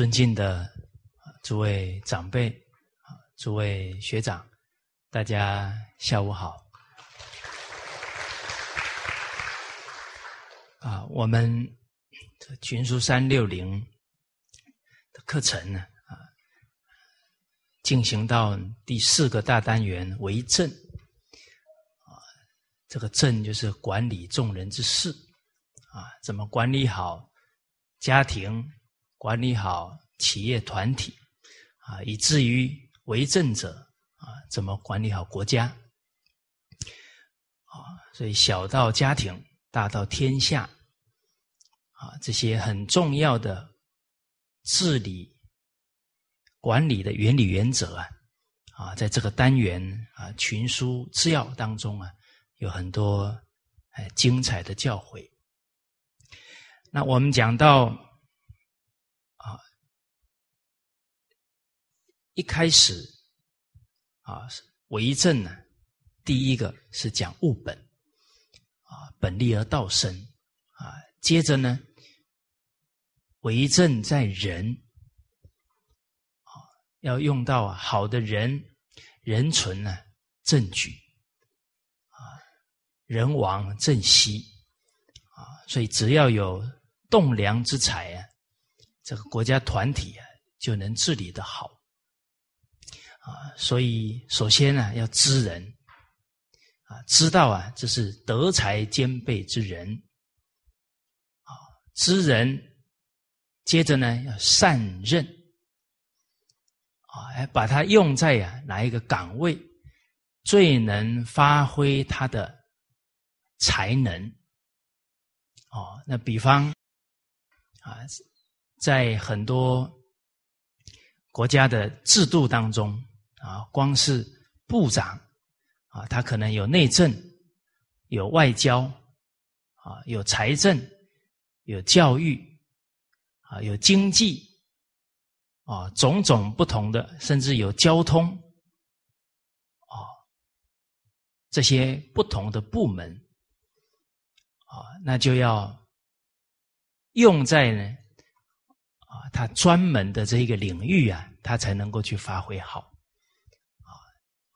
尊敬的诸位长辈，诸位学长，大家下午好。啊，我们群书三六零的课程呢，啊，进行到第四个大单元为政。啊，这个政就是管理众人之事，啊，怎么管理好家庭？管理好企业团体，啊，以至于为政者啊，怎么管理好国家？啊，所以小到家庭，大到天下，啊，这些很重要的治理管理的原理原则啊，啊，在这个单元啊群书治要当中啊，有很多哎精彩的教诲。那我们讲到。一开始，啊，为政呢，第一个是讲务本，啊，本立而道生，啊，接着呢，为政在人，啊，要用到好的人，人存呢，政举，啊，人亡政息，啊，所以只要有栋梁之才啊，这个国家团体啊，就能治理的好。啊，所以首先呢，要知人，啊，知道啊，这是德才兼备之人，啊，知人，接着呢，要善任，啊，哎，把它用在呀哪一个岗位，最能发挥他的才能，哦，那比方，啊，在很多国家的制度当中。啊，光是部长啊，他可能有内政、有外交啊，有财政、有教育啊，有经济啊，种种不同的，甚至有交通啊，这些不同的部门啊，那就要用在呢啊，他专门的这一个领域啊，他才能够去发挥好。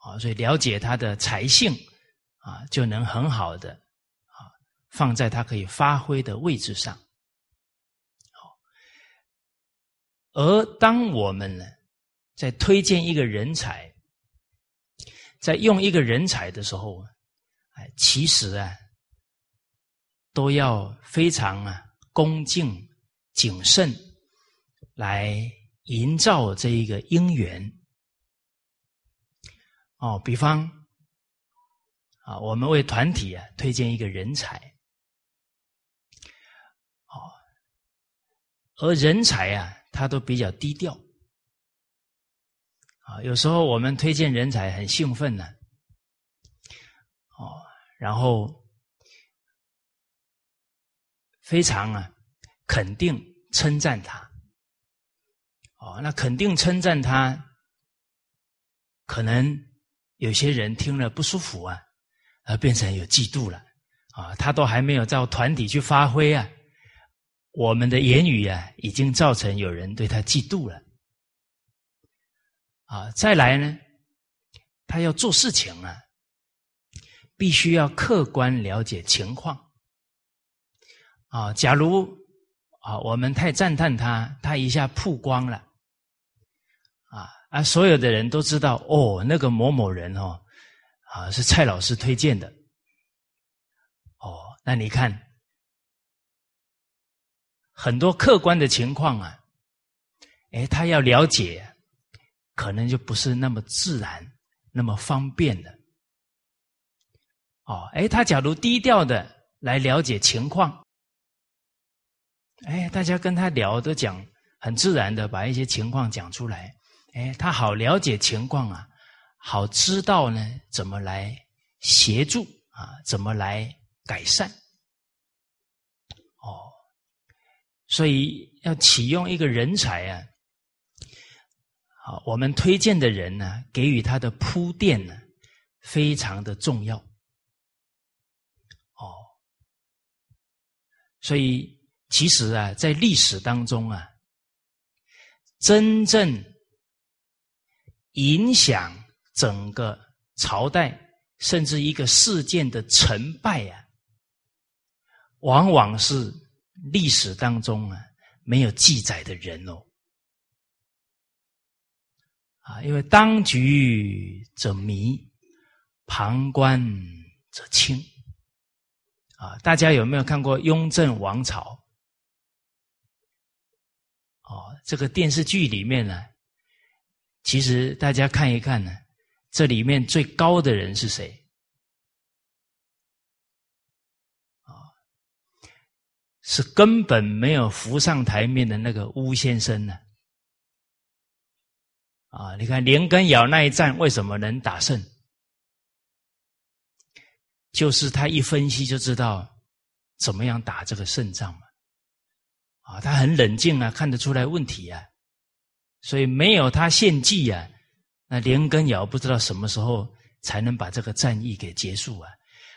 啊，所以了解他的才性啊，就能很好的啊放在他可以发挥的位置上。好，而当我们呢在推荐一个人才，在用一个人才的时候，哎，其实啊都要非常啊恭敬谨慎来营造这一个因缘。哦，比方啊，我们为团体啊推荐一个人才，哦，而人才啊，他都比较低调，啊，有时候我们推荐人才很兴奋呢，哦，然后非常啊肯定称赞他，哦，那肯定称赞他，可能。有些人听了不舒服啊，而变成有嫉妒了啊，他都还没有到团体去发挥啊，我们的言语啊，已经造成有人对他嫉妒了啊。再来呢，他要做事情啊，必须要客观了解情况啊。假如啊，我们太赞叹他，他一下曝光了。啊，所有的人都知道哦，那个某某人哦，啊，是蔡老师推荐的。哦，那你看，很多客观的情况啊，哎，他要了解，可能就不是那么自然、那么方便的。哦，哎，他假如低调的来了解情况，哎，大家跟他聊都讲很自然的把一些情况讲出来。哎，他好了解情况啊，好知道呢怎么来协助啊，怎么来改善。哦，所以要启用一个人才啊，好，我们推荐的人呢，给予他的铺垫呢，非常的重要。哦，所以其实啊，在历史当中啊。真正影响整个朝代甚至一个事件的成败啊，往往是历史当中啊没有记载的人哦。啊，因为当局者迷，旁观者清。啊，大家有没有看过《雍正王朝》？哦，这个电视剧里面呢，其实大家看一看呢，这里面最高的人是谁？啊，是根本没有浮上台面的那个巫先生呢。啊，你看连根尧那一战为什么能打胜？就是他一分析就知道怎么样打这个胜仗嘛。啊，他很冷静啊，看得出来问题啊，所以没有他献计啊，那连根尧不知道什么时候才能把这个战役给结束啊。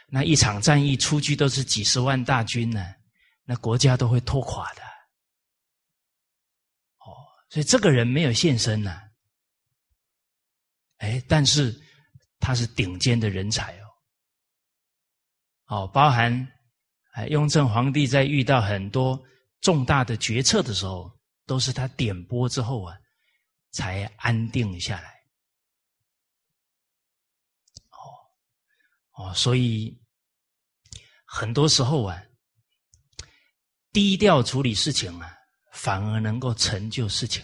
那一场战役出去都是几十万大军呢，那国家都会拖垮的。哦，所以这个人没有现身呢。哎，但是他是顶尖的人才哦，哦，包含哎，雍正皇帝在遇到很多重大的决策的时候，都是他点拨之后啊，才安定下来。哦，哦，所以很多时候啊，低调处理事情啊，反而能够成就事情。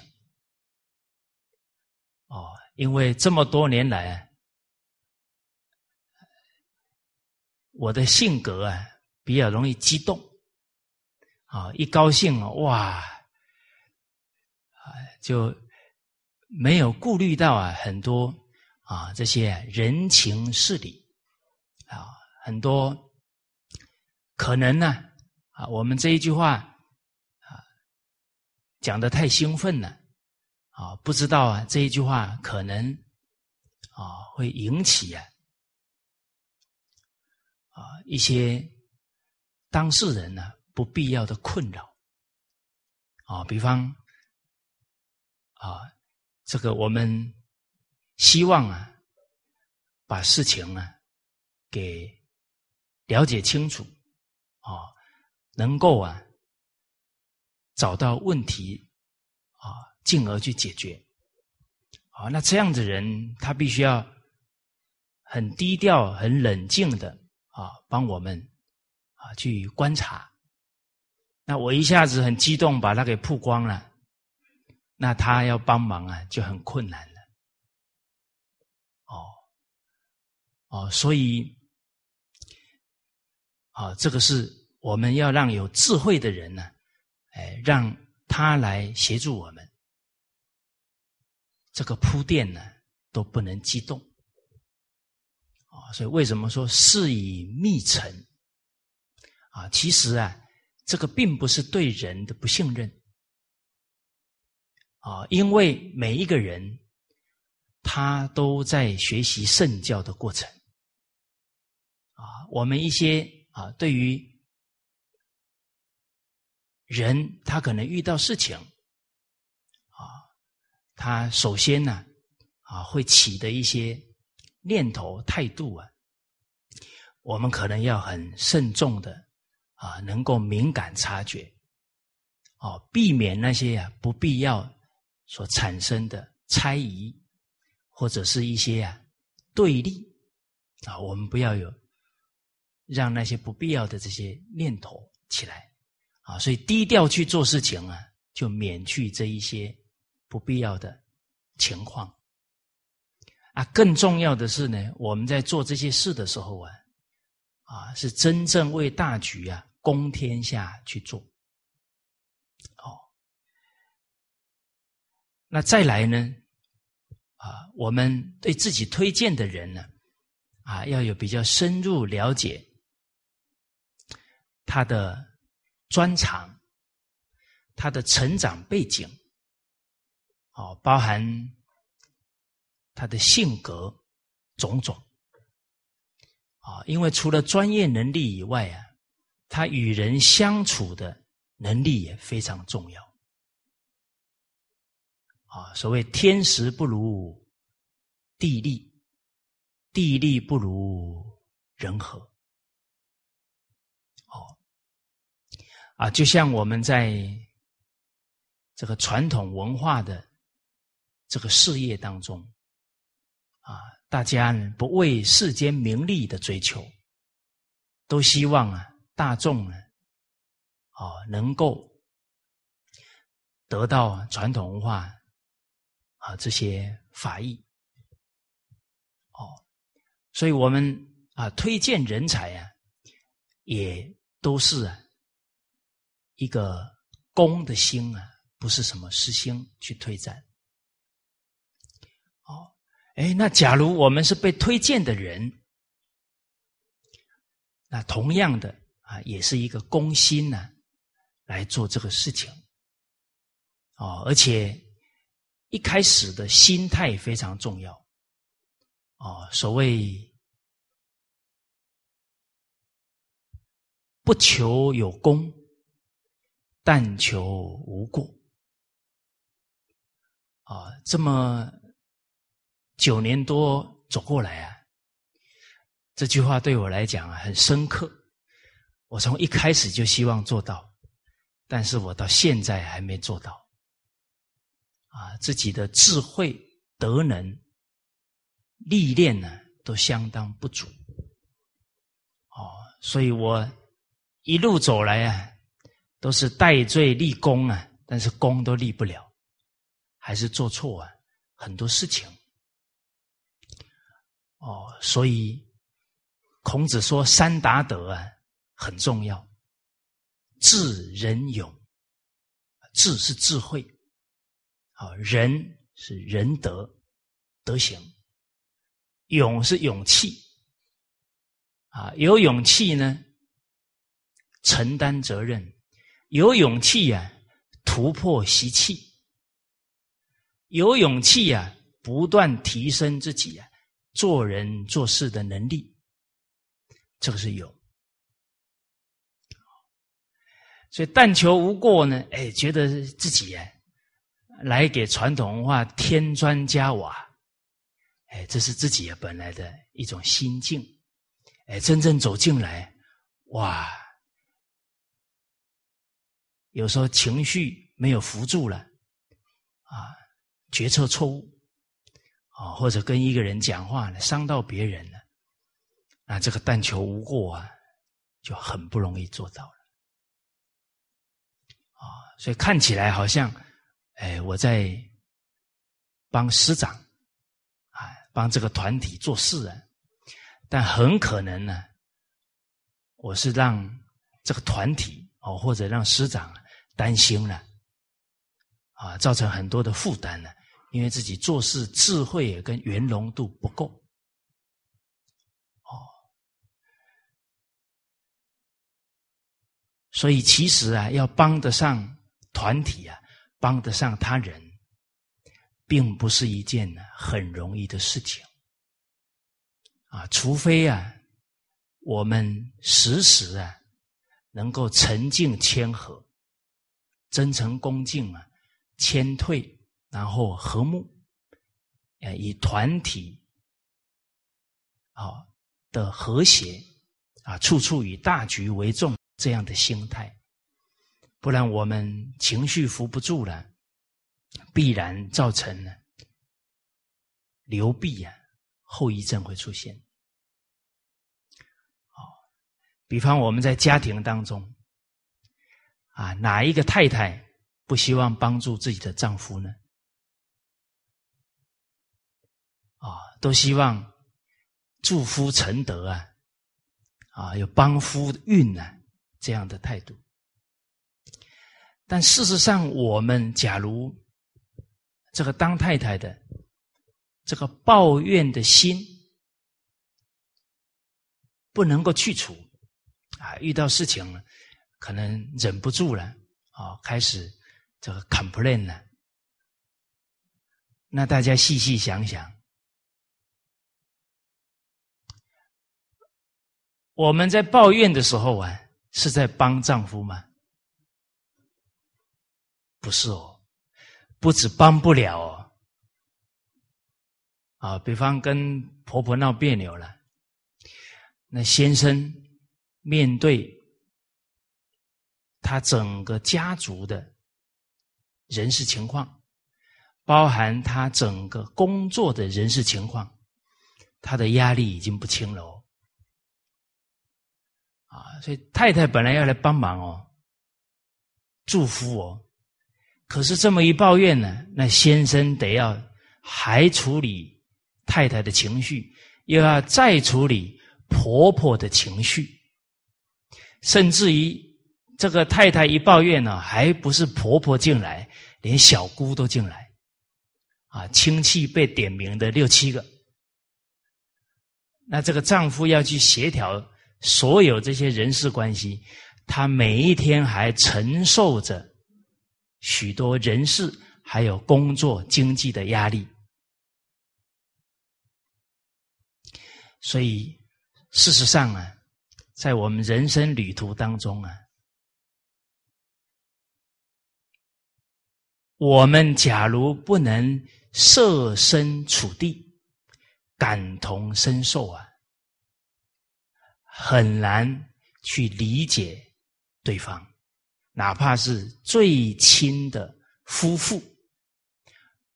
哦。因为这么多年来，我的性格啊比较容易激动，啊，一高兴啊，哇，就没有顾虑到啊很多啊这些人情事理啊，很多可能呢啊，我们这一句话啊讲的太兴奋了。啊，不知道啊，这一句话可能啊会引起啊啊一些当事人呢不必要的困扰啊，比方啊这个我们希望啊把事情呢给了解清楚啊，能够啊找到问题啊。进而去解决，好，那这样的人他必须要很低调、很冷静的啊，帮我们啊去观察。那我一下子很激动，把他给曝光了，那他要帮忙啊就很困难了。哦，哦，所以啊，这个是我们要让有智慧的人呢，哎，让他来协助我们。这个铺垫呢都不能激动啊，所以为什么说事以密成啊？其实啊，这个并不是对人的不信任啊，因为每一个人他都在学习圣教的过程啊。我们一些啊，对于人，他可能遇到事情。啊他首先呢，啊，会起的一些念头、态度啊，我们可能要很慎重的啊，能够敏感察觉，哦，避免那些啊不必要所产生的猜疑，或者是一些啊对立啊，我们不要有让那些不必要的这些念头起来啊，所以低调去做事情啊，就免去这一些。不必要的情况啊，更重要的是呢，我们在做这些事的时候啊，啊，是真正为大局啊，公天下去做。哦，那再来呢，啊，我们对自己推荐的人呢，啊，要有比较深入了解他的专长，他的成长背景。哦，包含他的性格种种啊，因为除了专业能力以外啊，他与人相处的能力也非常重要啊，所谓天时不如地利，地利不如人和。哦，啊，就像我们在这个传统文化的这个事业当中，啊，大家呢不为世间名利的追求，都希望啊大众呢，啊能够得到传统文化。啊，这些法义，哦，所以我们啊推荐人才啊，也都是啊一个公的心啊，不是什么私心去推荐。哦，哎，那假如我们是被推荐的人，那同样的啊，也是一个公心呢来做这个事情。哦，而且。一开始的心态非常重要，哦，所谓不求有功，但求无过。啊，这么九年多走过来啊，这句话对我来讲啊很深刻。我从一开始就希望做到，但是我到现在还没做到。啊，自己的智慧、德能、历练呢，都相当不足。哦，所以我一路走来啊，都是戴罪立功啊，但是功都立不了，还是做错啊很多事情。哦，所以孔子说三达德啊很重要，智、仁、勇。智是智慧。啊，仁是仁德德行，勇是勇气，啊，有勇气呢，承担责任；有勇气呀，突破习气；有勇气呀，不断提升自己啊，做人做事的能力。这个是有，所以但求无过呢？哎，觉得自己呀。来给传统文化添砖加瓦，哎，这是自己本来的一种心境。哎，真正走进来，哇，有时候情绪没有扶住了，啊，决策错误，啊，或者跟一个人讲话呢，伤到别人了，那这个但求无过啊，就很不容易做到了。啊，所以看起来好像。哎，我在帮师长啊，帮这个团体做事啊，但很可能呢，我是让这个团体哦，或者让师长担心了啊，造成很多的负担了，因为自己做事智慧跟圆融度不够哦，所以其实啊，要帮得上团体啊。帮得上他人，并不是一件很容易的事情啊！除非啊，我们时时啊，能够沉静谦和、真诚恭敬啊，谦退，然后和睦，呃，以团体啊的和谐啊，处处以大局为重这样的心态。不然我们情绪扶不住了，必然造成了流弊啊，后遗症会出现。哦，比方我们在家庭当中，啊，哪一个太太不希望帮助自己的丈夫呢？啊，都希望助夫成德啊，啊，有帮夫运呢这样的态度。但事实上，我们假如这个当太太的这个抱怨的心不能够去除啊，遇到事情了，可能忍不住了啊，开始这个 complain 了。那大家细细想想，我们在抱怨的时候啊，是在帮丈夫吗？不是哦，不止帮不了哦，啊，比方跟婆婆闹别扭了，那先生面对他整个家族的人事情况，包含他整个工作的人事情况，他的压力已经不轻了哦，啊，所以太太本来要来帮忙哦，祝福我。可是这么一抱怨呢，那先生得要还处理太太的情绪，又要再处理婆婆的情绪，甚至于这个太太一抱怨呢，还不是婆婆进来，连小姑都进来，啊，亲戚被点名的六七个，那这个丈夫要去协调所有这些人事关系，他每一天还承受着。许多人事还有工作经济的压力，所以事实上啊，在我们人生旅途当中啊，我们假如不能设身处地、感同身受啊，很难去理解对方。哪怕是最亲的夫妇，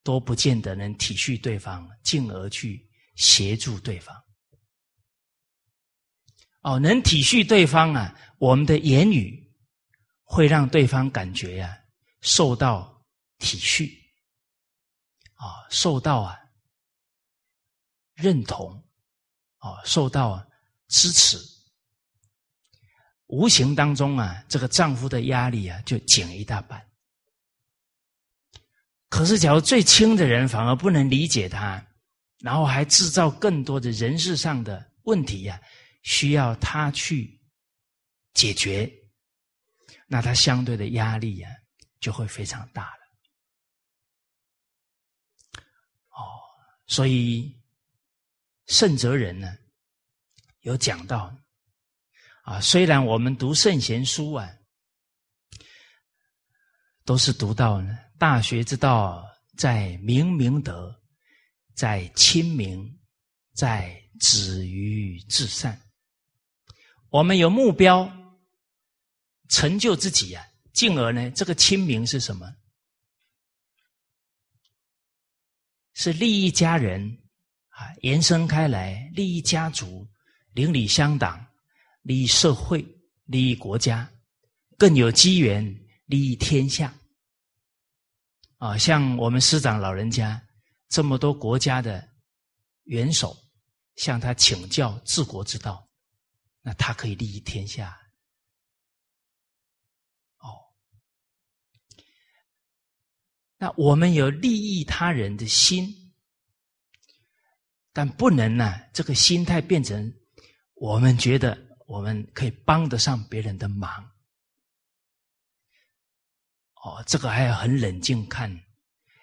都不见得能体恤对方，进而去协助对方。哦，能体恤对方啊，我们的言语会让对方感觉呀受到体恤，啊，受到啊认同，啊，受到支持。无形当中啊，这个丈夫的压力啊就减一大半。可是，假如最亲的人反而不能理解他，然后还制造更多的人事上的问题呀，需要他去解决，那他相对的压力呀就会非常大了。哦，所以圣哲人呢有讲到。啊，虽然我们读圣贤书啊，都是读到呢，大学之道在明明德，在亲民，在止于至善。我们有目标，成就自己啊，进而呢，这个亲民是什么？是利益家人啊，延伸开来，利益家族，邻里乡党。利益社会，利益国家，更有机缘利益天下。啊，像我们师长老人家这么多国家的元首，向他请教治国之道，那他可以利益天下。哦，那我们有利益他人的心，但不能呢，这个心态变成我们觉得。我们可以帮得上别人的忙，哦，这个还要很冷静看，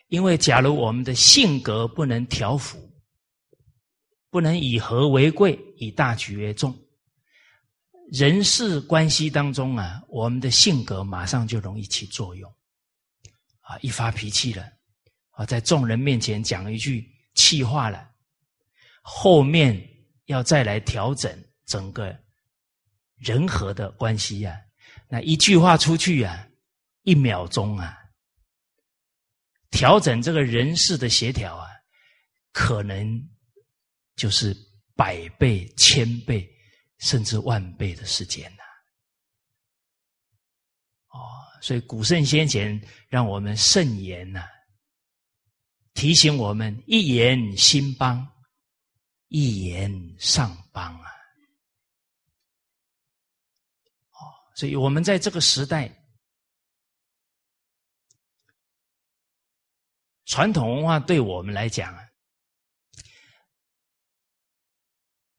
因为假如我们的性格不能调服，不能以和为贵，以大局为重，人事关系当中啊，我们的性格马上就容易起作用，啊，一发脾气了，啊，在众人面前讲一句气话了，后面要再来调整整个。人和的关系呀，那一句话出去呀，一秒钟啊，调整这个人事的协调啊，可能就是百倍、千倍，甚至万倍的时间呐。哦，所以古圣先贤让我们慎言呐，提醒我们一言兴邦，一言丧邦啊。所以我们在这个时代，传统文化对我们来讲啊，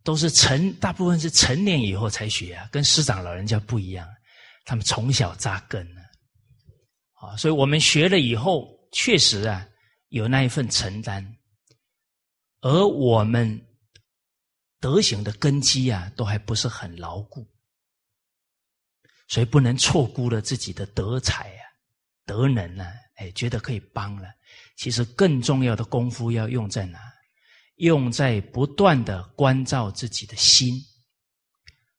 都是成大部分是成年以后才学啊，跟师长老人家不一样，他们从小扎根，啊，所以我们学了以后，确实啊有那一份承担，而我们德行的根基啊，都还不是很牢固。所以不能错估了自己的德才啊、德能啊，哎，觉得可以帮了。其实更重要的功夫要用在哪？用在不断的关照自己的心，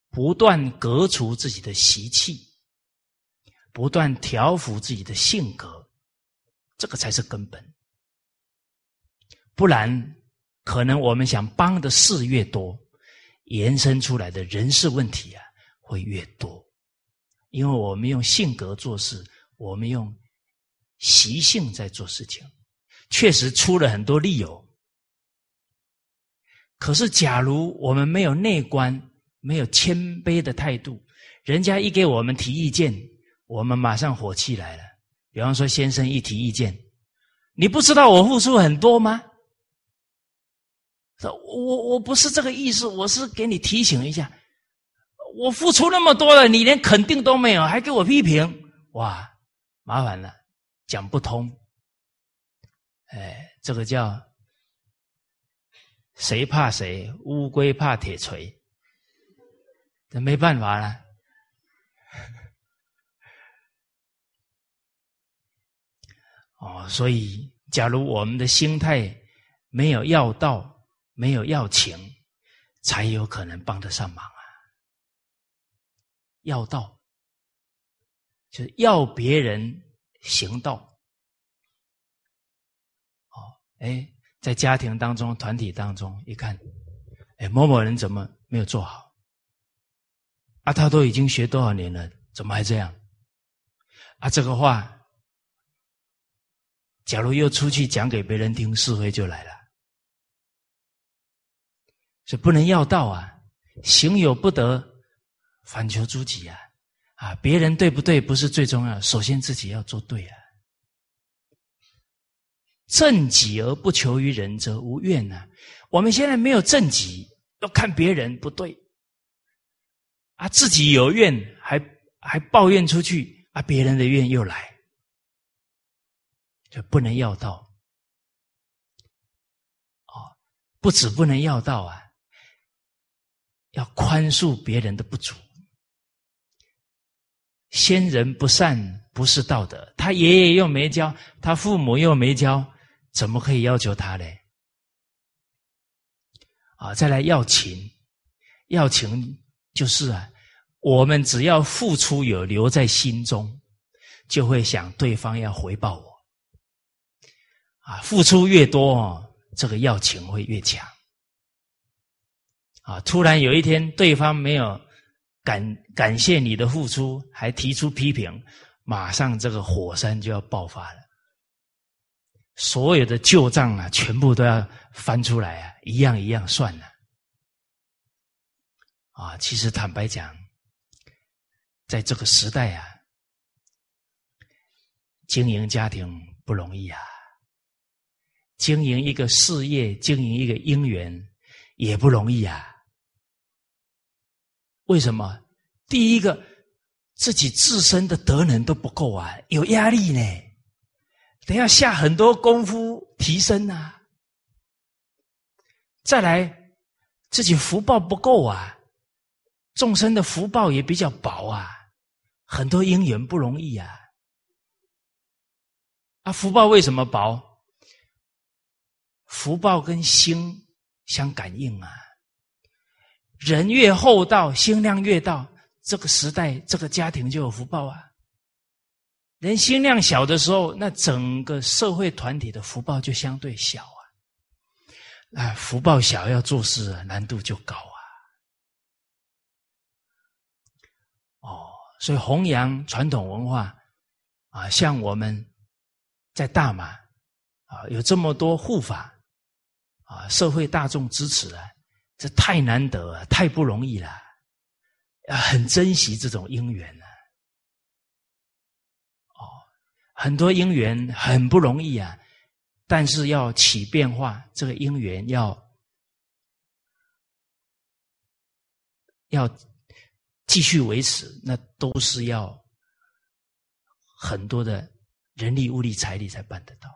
不断革除自己的习气，不断调服自己的性格，这个才是根本。不然，可能我们想帮的事越多，延伸出来的人事问题啊会越多，因为我们用性格做事，我们用习性在做事情，确实出了很多理由。可是，假如我们没有内观，没有谦卑的态度，人家一给我们提意见，我们马上火气来了。比方说，先生一提意见，你不知道我付出很多吗？我我不是这个意思，我是给你提醒一下，我付出那么多了，你连肯定都没有，还给我批评，哇，麻烦了，讲不通。哎，这个叫。谁怕谁？乌龟怕铁锤，这没办法了。哦，所以，假如我们的心态没有要道，没有要情，才有可能帮得上忙。要道，就是要别人行道。哦，哎。在家庭当中、团体当中，一看，哎，某某人怎么没有做好？啊，他都已经学多少年了，怎么还这样？啊，这个话，假如又出去讲给别人听，是非就来了。所以不能要道啊，行有不得，反求诸己啊！啊，别人对不对不是最重要，首先自己要做对啊。正己而不求于人，则无怨呐。我们现在没有正己，要看别人不对，啊，自己有怨，还还抱怨出去，啊，别人的怨又来，就不能要到。哦，不止不能要到啊，要宽恕别人的不足。先人不善，不是道德。他爷爷又没教，他父母又没教。怎么可以要求他嘞？啊，再来要情，要情就是啊，我们只要付出有留在心中，就会想对方要回报我。啊，付出越多，这个要情会越强。啊，突然有一天对方没有感感谢你的付出，还提出批评，马上这个火山就要爆发了。所有的旧账啊，全部都要翻出来啊，一样一样算了。啊，其实坦白讲，在这个时代啊，经营家庭不容易啊，经营一个事业，经营一个姻缘也不容易啊。为什么？第一个，自己自身的德能都不够啊，有压力呢。等要下很多功夫提升啊，再来自己福报不够啊，众生的福报也比较薄啊，很多因缘不容易啊。啊，福报为什么薄？福报跟心相感应啊，人越厚道，心量越大，这个时代这个家庭就有福报啊。人心量小的时候，那整个社会团体的福报就相对小啊。啊，福报小要做事，难度就高啊。哦，所以弘扬传统文化啊，像我们在大马啊，有这么多护法啊，社会大众支持啊，这太难得，太不容易了，要很珍惜这种因缘啊。很多因缘很不容易啊，但是要起变化，这个因缘要要继续维持，那都是要很多的人力、物力、财力才办得到，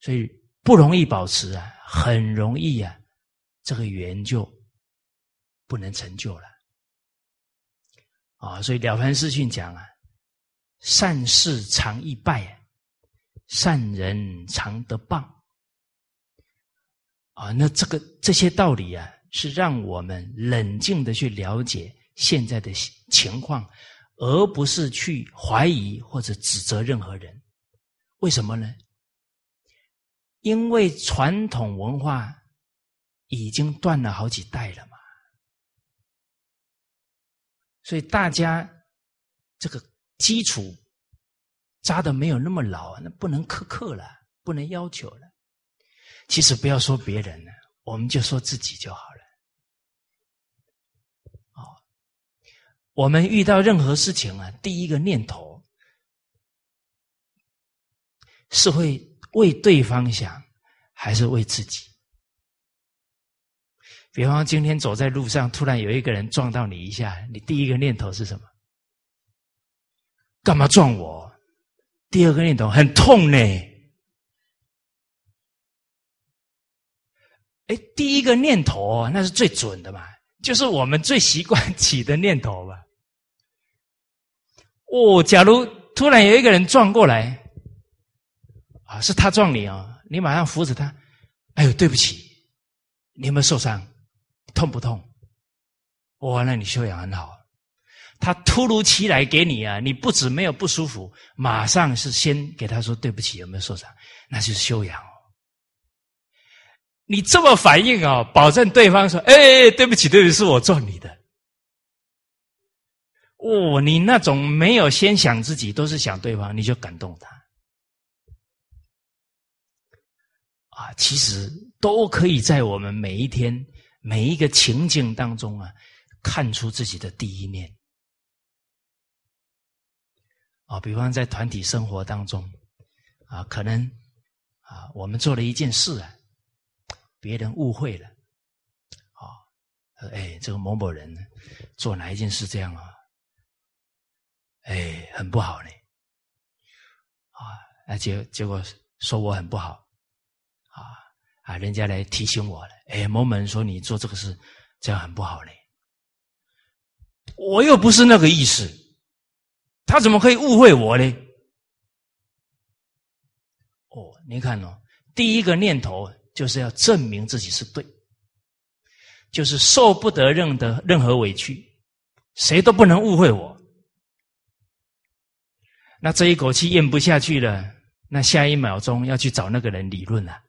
所以不容易保持啊，很容易啊，这个缘就不能成就了啊。所以《了凡四训》讲啊。善事常易败，善人常得报。啊，那这个这些道理啊，是让我们冷静的去了解现在的情况，而不是去怀疑或者指责任何人。为什么呢？因为传统文化已经断了好几代了嘛，所以大家这个基础扎的没有那么牢，那不能苛刻了，不能要求了。其实不要说别人了，我们就说自己就好了。哦，我们遇到任何事情啊，第一个念头是会。为对方想，还是为自己？比方今天走在路上，突然有一个人撞到你一下，你第一个念头是什么？干嘛撞我？第二个念头很痛呢。哎，第一个念头那是最准的嘛，就是我们最习惯起的念头吧。哦，假如突然有一个人撞过来。啊，是他撞你啊！你马上扶着他。哎呦，对不起，你有没有受伤？痛不痛？哇，那你修养很好。他突如其来给你啊，你不止没有不舒服，马上是先给他说对不起，有没有受伤？那就是修养。你这么反应啊，保证对方说：“哎，对不起，对不起，是我撞你的。”哦，你那种没有先想自己，都是想对方，你就感动他。啊，其实都可以在我们每一天每一个情境当中啊，看出自己的第一念。啊，比方在团体生活当中，啊，可能啊，我们做了一件事啊，别人误会了，啊，哎，这个某某人做哪一件事这样啊，哎，很不好呢，啊，那结结果说我很不好。啊，人家来提醒我了。哎，某某人说你做这个事，这样很不好嘞。我又不是那个意思，他怎么可以误会我呢？哦，你看哦，第一个念头就是要证明自己是对，就是受不得任的任何委屈，谁都不能误会我。那这一口气咽不下去了，那下一秒钟要去找那个人理论了。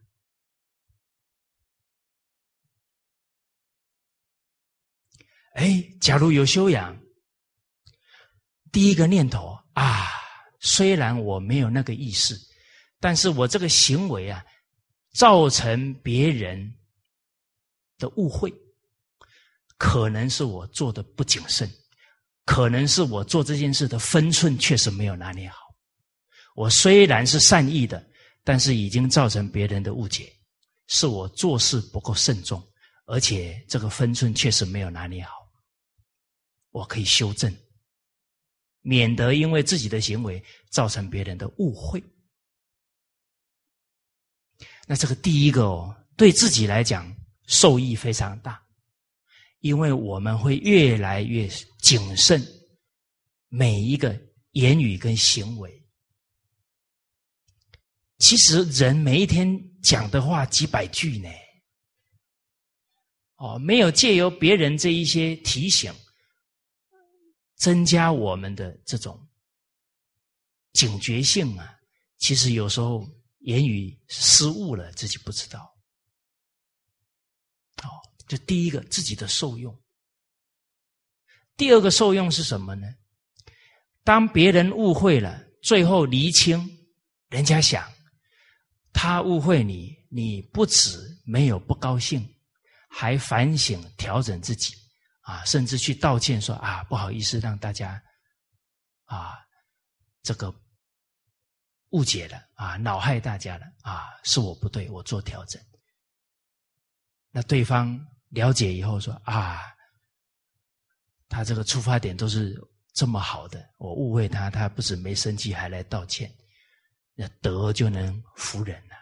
哎，假如有修养，第一个念头啊，虽然我没有那个意识，但是我这个行为啊，造成别人的误会，可能是我做的不谨慎，可能是我做这件事的分寸确实没有拿捏好。我虽然是善意的，但是已经造成别人的误解，是我做事不够慎重，而且这个分寸确实没有拿捏好。我可以修正，免得因为自己的行为造成别人的误会。那这个第一个哦，对自己来讲受益非常大，因为我们会越来越谨慎每一个言语跟行为。其实人每一天讲的话几百句呢，哦，没有借由别人这一些提醒。增加我们的这种警觉性啊，其实有时候言语失误了，自己不知道。哦，就第一个自己的受用，第二个受用是什么呢？当别人误会了，最后厘清，人家想他误会你，你不止没有不高兴，还反省调整自己。啊，甚至去道歉说啊，不好意思，让大家啊这个误解了啊，恼害大家了啊，是我不对，我做调整。那对方了解以后说啊，他这个出发点都是这么好的，我误会他，他不止没生气，还来道歉，那德就能服人了。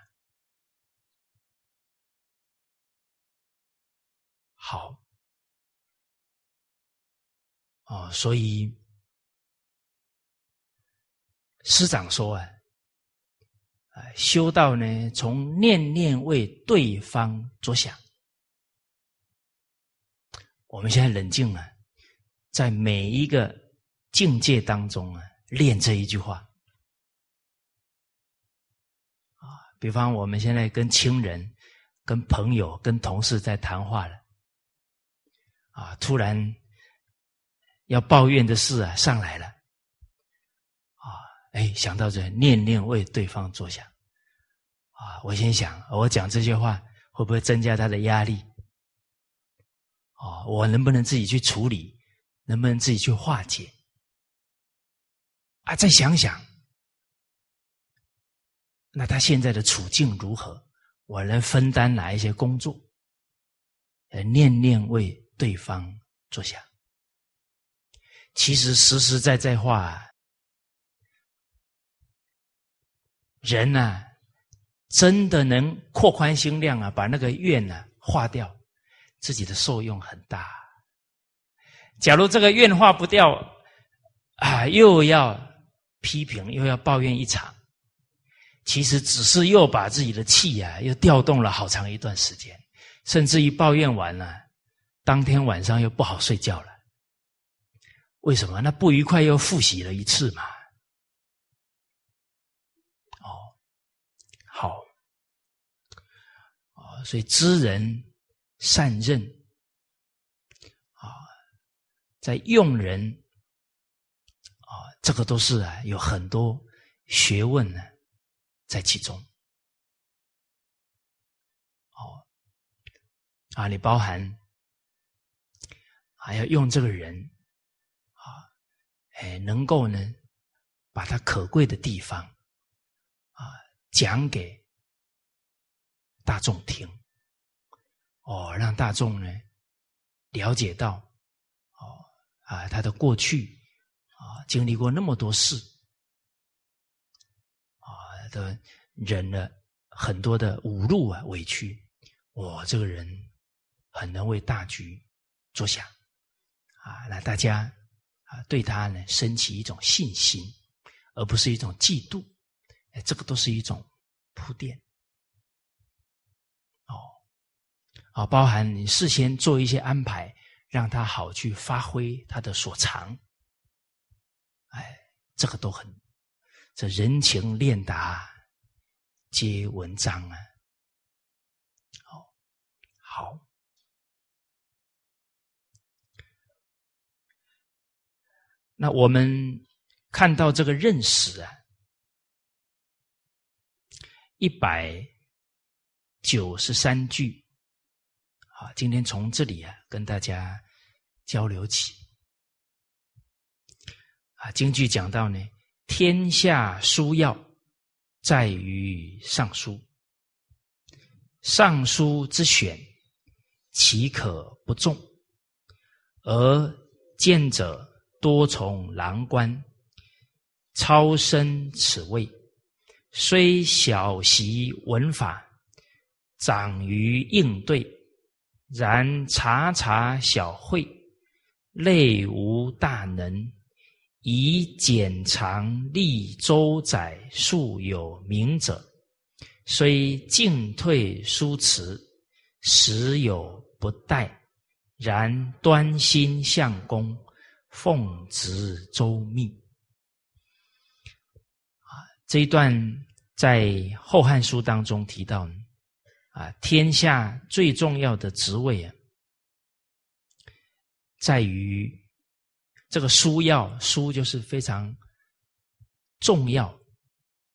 好。哦，所以师长说啊，啊，修道呢，从念念为对方着想。我们现在冷静啊，在每一个境界当中啊，练这一句话。啊，比方我们现在跟亲人、跟朋友、跟同事在谈话了，啊，突然要抱怨的事啊上来了，啊，哎，想到这，念念为对方着想，啊，我心想，我讲这些话会不会增加他的压力？哦，我能不能自己去处理？能不能自己去化解？啊，再想想，那他现在的处境如何？我能分担哪一些工作？呃，念念为对方着想。其实实实在在话，人呐，真的能扩宽心量啊，把那个怨呢化掉。自己的受用很大。假如这个怨化不掉，啊，又要批评，又要抱怨一场，其实只是又把自己的气啊，又调动了好长一段时间，甚至于抱怨完了，当天晚上又不好睡觉了。为什么？那不愉快又复习了一次嘛。哦，好，哦，所以知人。善任啊，在用人啊，这个都是啊，有很多学问呢，在其中。哦，啊，你包含还要用这个人，哎，能够呢，把他可贵的地方啊，讲给大众听。哦，让大众呢了解到，哦啊，他的过去啊，经历过那么多事，啊，的忍了很多的侮辱啊、委屈，我这个人很能为大局着想，啊，那大家啊对他呢升起一种信心，而不是一种嫉妒，哎，这个都是一种铺垫。哦啊，包含你事先做一些安排，让他好去发挥他的所长。哎，这个都很，这人情练达皆文章啊。好，好。那我们看到这个认识啊，一百九十三句。啊，今天从这里啊，跟大家交流起。啊，京剧讲到呢，天下书要在于尚书，尚书之选，岂可不重？而见者多从郎官，超生此位，虽小习文法，长于应对。然察察小会，内无大能，以简长立周载，数有名者，虽进退书辞，时有不逮，然端心相公，奉旨周密。啊，这一段在《后汉书》当中提到。啊，天下最重要的职位啊，在于这个书要书就是非常重要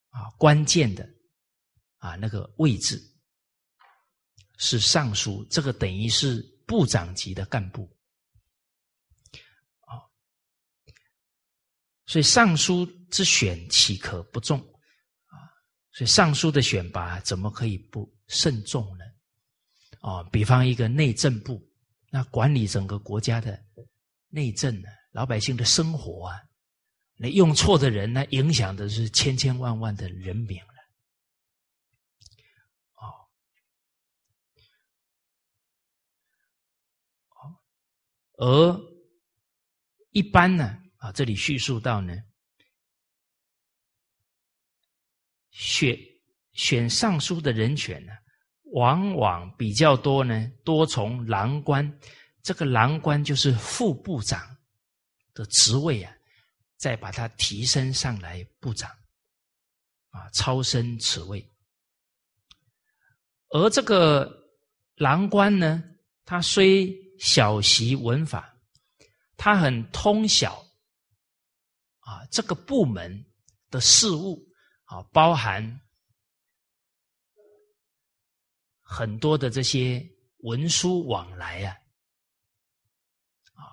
啊，关键的啊那个位置是尚书，这个等于是部长级的干部所以尚书之选岂可不重啊？所以尚书的选拔怎么可以不？慎重呢？哦，比方一个内政部，那管理整个国家的内政呢，老百姓的生活啊，那用错的人，那影响的是千千万万的人民了。哦，哦，而一般呢，啊，这里叙述到呢，选选尚书的人选呢，往往比较多呢，多从郎官，这个郎官就是副部长的职位啊，再把他提升上来部长，啊，超升此位。而这个郎官呢，他虽小习文法，他很通晓啊这个部门的事务啊，包含很多的这些文书往来啊，啊，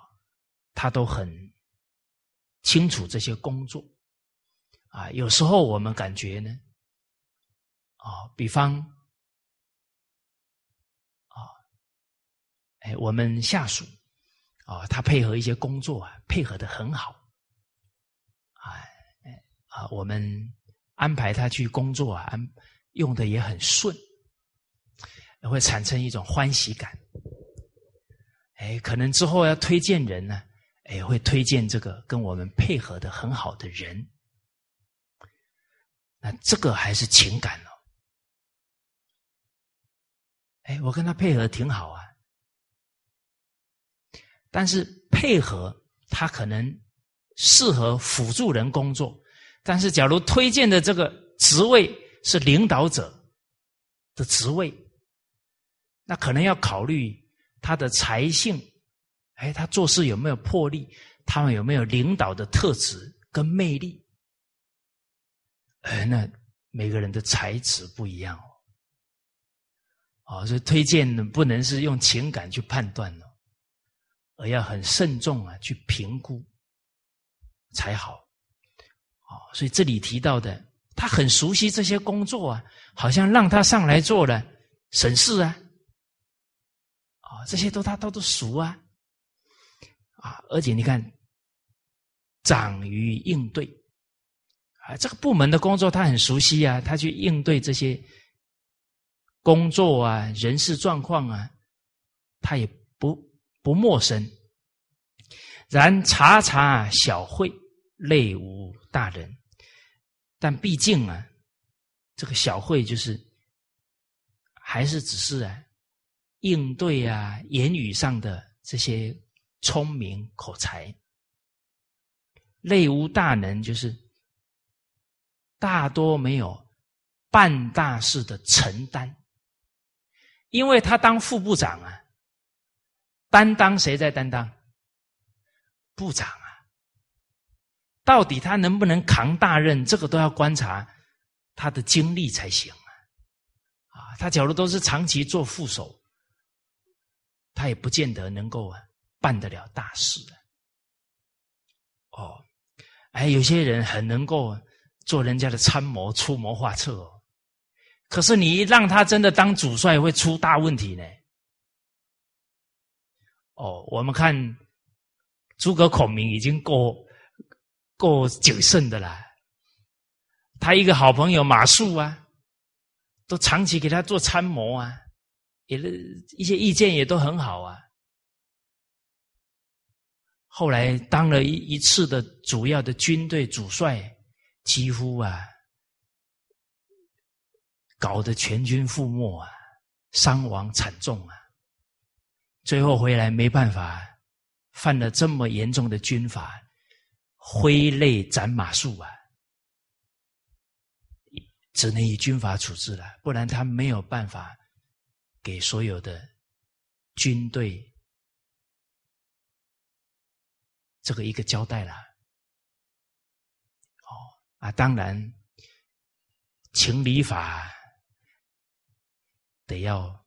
他都很清楚这些工作啊。有时候我们感觉呢，啊，比方啊。哎，我们下属啊，他配合一些工作啊，配合的很好，啊，我们安排他去工作啊，安用的也很顺，会产生一种欢喜感。哎，可能之后要推荐人呢，哎，会推荐这个跟我们配合的很好的人，那这个还是情感哦。哎，我跟他配合挺好啊。但是配合他可能适合辅助人工作，但是假如推荐的这个职位是领导者的职位，那可能要考虑他的才性，哎，他做事有没有魄力，他们有没有领导的特质跟魅力，哎，那每个人的才质不一样哦，哦，所以推荐不能是用情感去判断哦。而要很慎重啊，去评估才好。哦，所以这里提到的，他很熟悉这些工作啊，好像让他上来做了省事啊，啊，这些都他都都熟啊，啊，而且你看，长于应对啊，这个部门的工作他很熟悉啊，他去应对这些工作啊、人事状况啊，他也不。不陌生，然察察小会，内无大人。但毕竟啊，这个小会就是还是只是啊应对啊言语上的这些聪明口才，内无大能，就是大多没有办大事的承担，因为他当副部长啊。担当谁在担当？部长，到底他能不能扛大任？这个都要观察他的经历才行啊！他假如都是长期做副手，他也不见得能够办得了大事啊。哦，哎，有些人很能够做人家的参谋，出谋划策哦。可是你让他真的当主帅，会出大问题呢。哦，我们看诸葛孔明已经够够谨慎的啦。他一个好朋友马谡啊，都长期给他做参谋啊，也一些意见也都很好啊。后来当了一一次的主要的军队主帅，几乎啊搞得全军覆没啊，伤亡惨重啊。最后回来没办法，犯了这么严重的军法，挥泪斩马谡啊，只能以军法处置了，不然他没有办法给所有的军队这个一个交代了。哦啊，当然情理法得要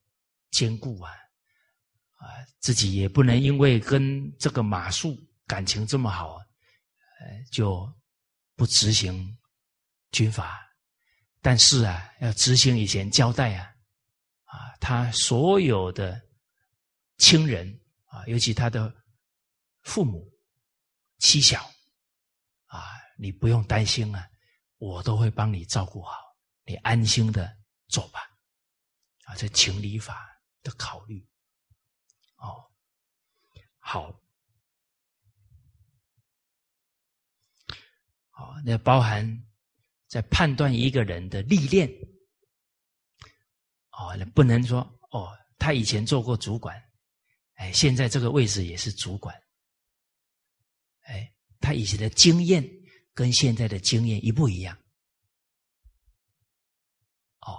兼顾啊。啊，自己也不能因为跟这个马谡感情这么好，就不执行军法。但是啊，要执行以前交代啊，啊，他所有的亲人啊，尤其他的父母、妻小啊，你不用担心啊，我都会帮你照顾好，你安心的走吧。啊，这情理法的考虑。哦，好，那包含在判断一个人的历练哦，那不能说哦，他以前做过主管，哎，现在这个位置也是主管，哎，他以前的经验跟现在的经验一不一样？哦，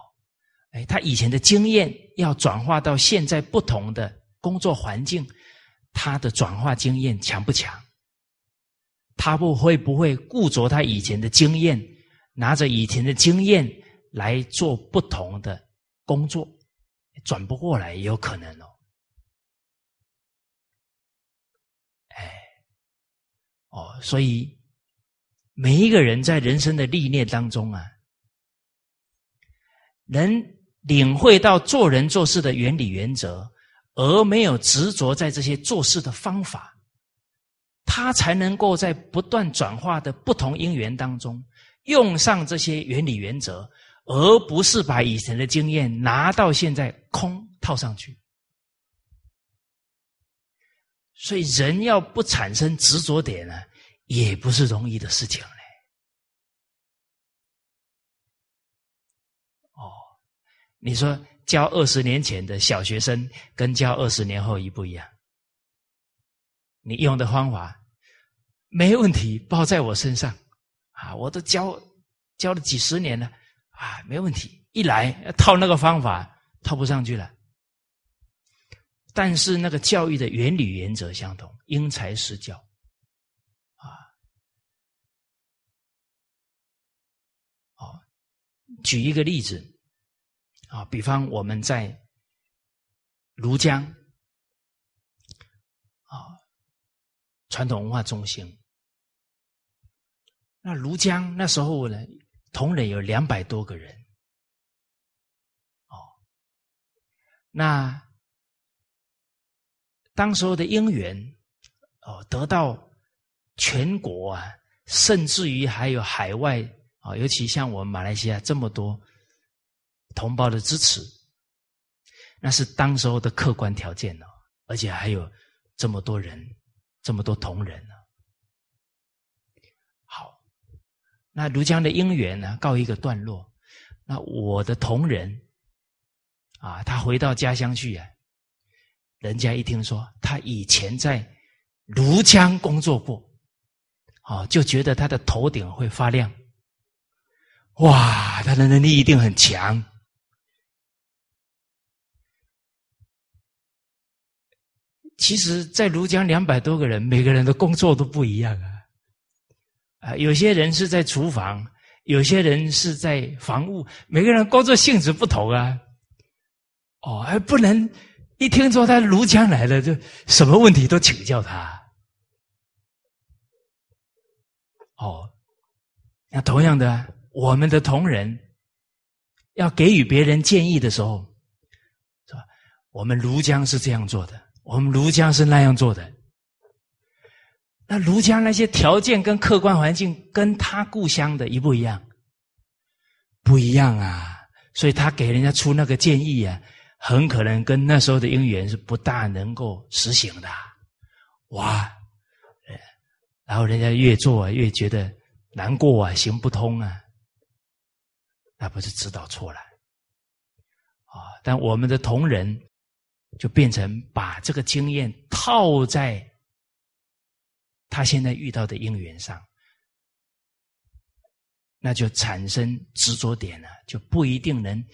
哎，他以前的经验要转化到现在不同的工作环境，他的转化经验强不强？他不会不会固着他以前的经验，拿着以前的经验来做不同的工作，转不过来也有可能哦。哎，哦，所以每一个人在人生的历练当中啊，能领会到做人做事的原理原则，而没有执着在这些做事的方法。他才能够在不断转化的不同因缘当中，用上这些原理原则，而不是把以前的经验拿到现在空套上去。所以，人要不产生执着点呢，也不是容易的事情嘞。哦，你说教二十年前的小学生，跟教二十年后一不一样？你用的方法？没问题，包在我身上，啊，我都教教了几十年了，啊，没问题。一来套那个方法套不上去了，但是那个教育的原理原则相同，因材施教，啊，好，举一个例子，啊，比方我们在庐江，传统文化中心。那庐江那时候呢，同仁有两百多个人，哦，那当时候的因缘，哦，得到全国啊，甚至于还有海外啊，尤其像我们马来西亚这么多同胞的支持，那是当时候的客观条件哦，而且还有这么多人，这么多同仁呢。好那庐江的姻缘呢，告一个段落。那我的同仁啊，他回到家乡去啊，人家一听说他以前在庐江工作过，哦，就觉得他的头顶会发亮。哇，他的能力一定很强。其实，在庐江两百多个人，每个人的工作都不一样啊。啊，有些人是在厨房，有些人是在房屋，每个人工作性质不同啊。哦，还不能一听说他庐江来了，就什么问题都请教他。哦，那同样的，我们的同仁要给予别人建议的时候，是吧？我们庐江是这样做的，我们庐江是那样做的。那庐江那些条件跟客观环境跟他故乡的一不一样？不一样啊！所以他给人家出那个建议啊，很可能跟那时候的因缘是不大能够实行的。哇！然后人家越做啊越觉得难过啊，行不通啊，那不是指导错了啊？但我们的同仁就变成把这个经验套在。他现在遇到的因缘上，那就产生执着点了，就不一定能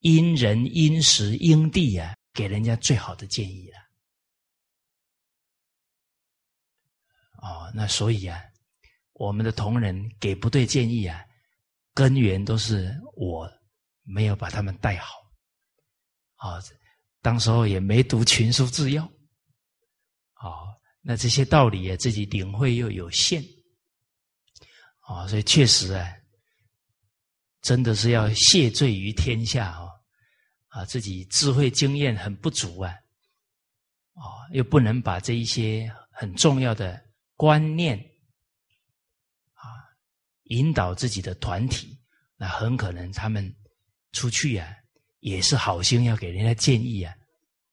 因人因时因地啊，给人家最好的建议了。哦，那所以啊，我们的同仁给不对建议啊，根源都是我没有把他们带好。啊，当时候也没读群书治要，啊。那这些道理啊，自己领会又有限，啊，所以确实啊，真的是要谢罪于天下哦，啊，自己智慧经验很不足啊，啊，又不能把这一些很重要的观念啊，引导自己的团体，那很可能他们出去啊，也是好心要给人家建议啊，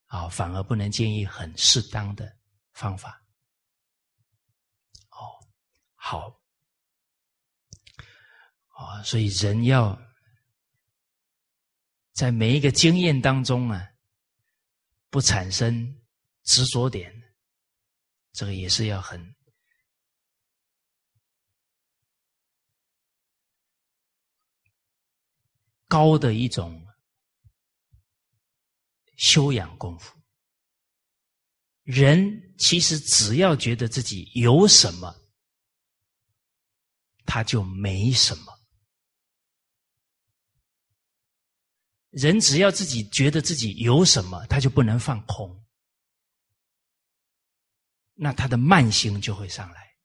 啊，反而不能建议很适当的方法。哦好，啊，所以人要在每一个经验当中啊，不产生执着点，这个也是要很高的一种修养功夫。人其实只要觉得自己有什么，他就没什么。人只要自己觉得自己有什么，他就不能放空，那他的慢性就会上来。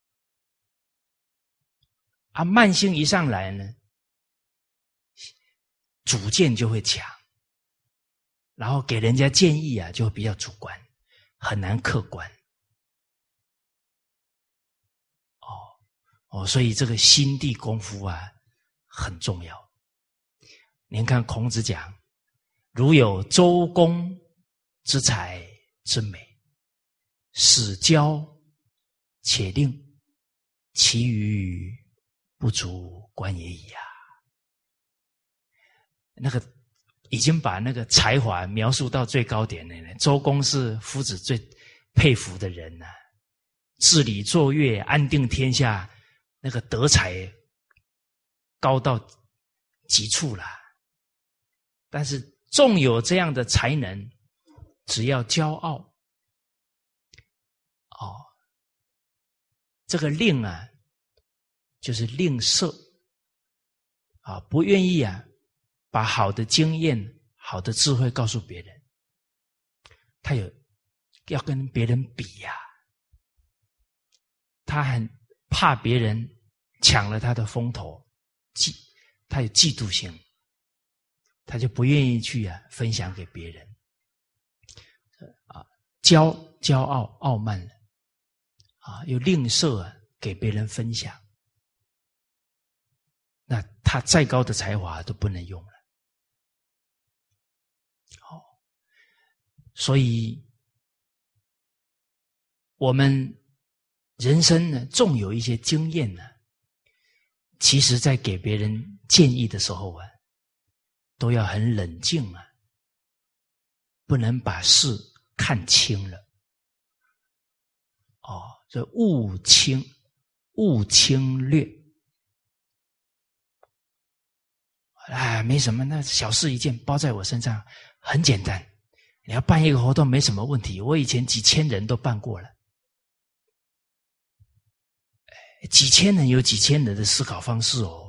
啊，慢性一上来呢，主见就会强，然后给人家建议啊，就比较主观，很难客观。哦哦，所以这个心地功夫啊很重要。您看孔子讲。如有周公之才之美，使教且令，其余不足观也已啊！那个已经把那个才华描述到最高点了。周公是夫子最佩服的人呐，治理作乐，安定天下，那个德才高到极处了。但是。纵有这样的才能，只要骄傲，哦，这个吝啊，就是吝啬，啊，不愿意啊，把好的经验、好的智慧告诉别人，他有要跟别人比呀，他很怕别人抢了他的风头，嫉，他有嫉妒心。他就不愿意去啊，分享给别人，啊，骄骄傲傲慢。了，啊，又吝啬，给别人分享，那他再高的才华都不能用了。好，所以我们人生呢，纵有一些经验呢，其实在给别人建议的时候啊。都要很冷静啊，不能把事看清了。哦，这勿轻勿轻略。哎，没什么，那小事一件，包在我身上很简单。你要办一个活动，没什么问题。我以前几千人都办过了，几千人有几千人的思考方式哦。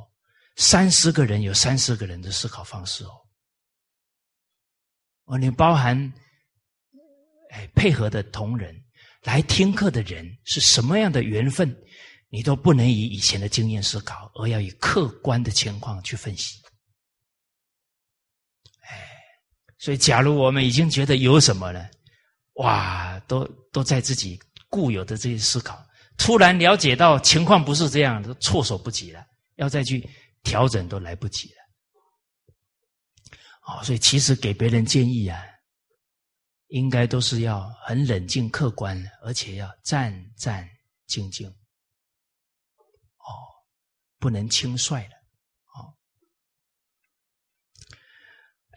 三十个人有三十个人的思考方式哦，哦，你包含哎配合的同仁来听课的人是什么样的缘分，你都不能以以前的经验思考，而要以客观的情况去分析。哎，所以假如我们已经觉得有什么了，哇，都都在自己固有的这些思考，突然了解到情况不是这样，都措手不及了，要再去。调整都来不及了，哦，所以其实给别人建议啊，应该都是要很冷静、客观，而且要战战兢兢，哦，不能轻率了，哦，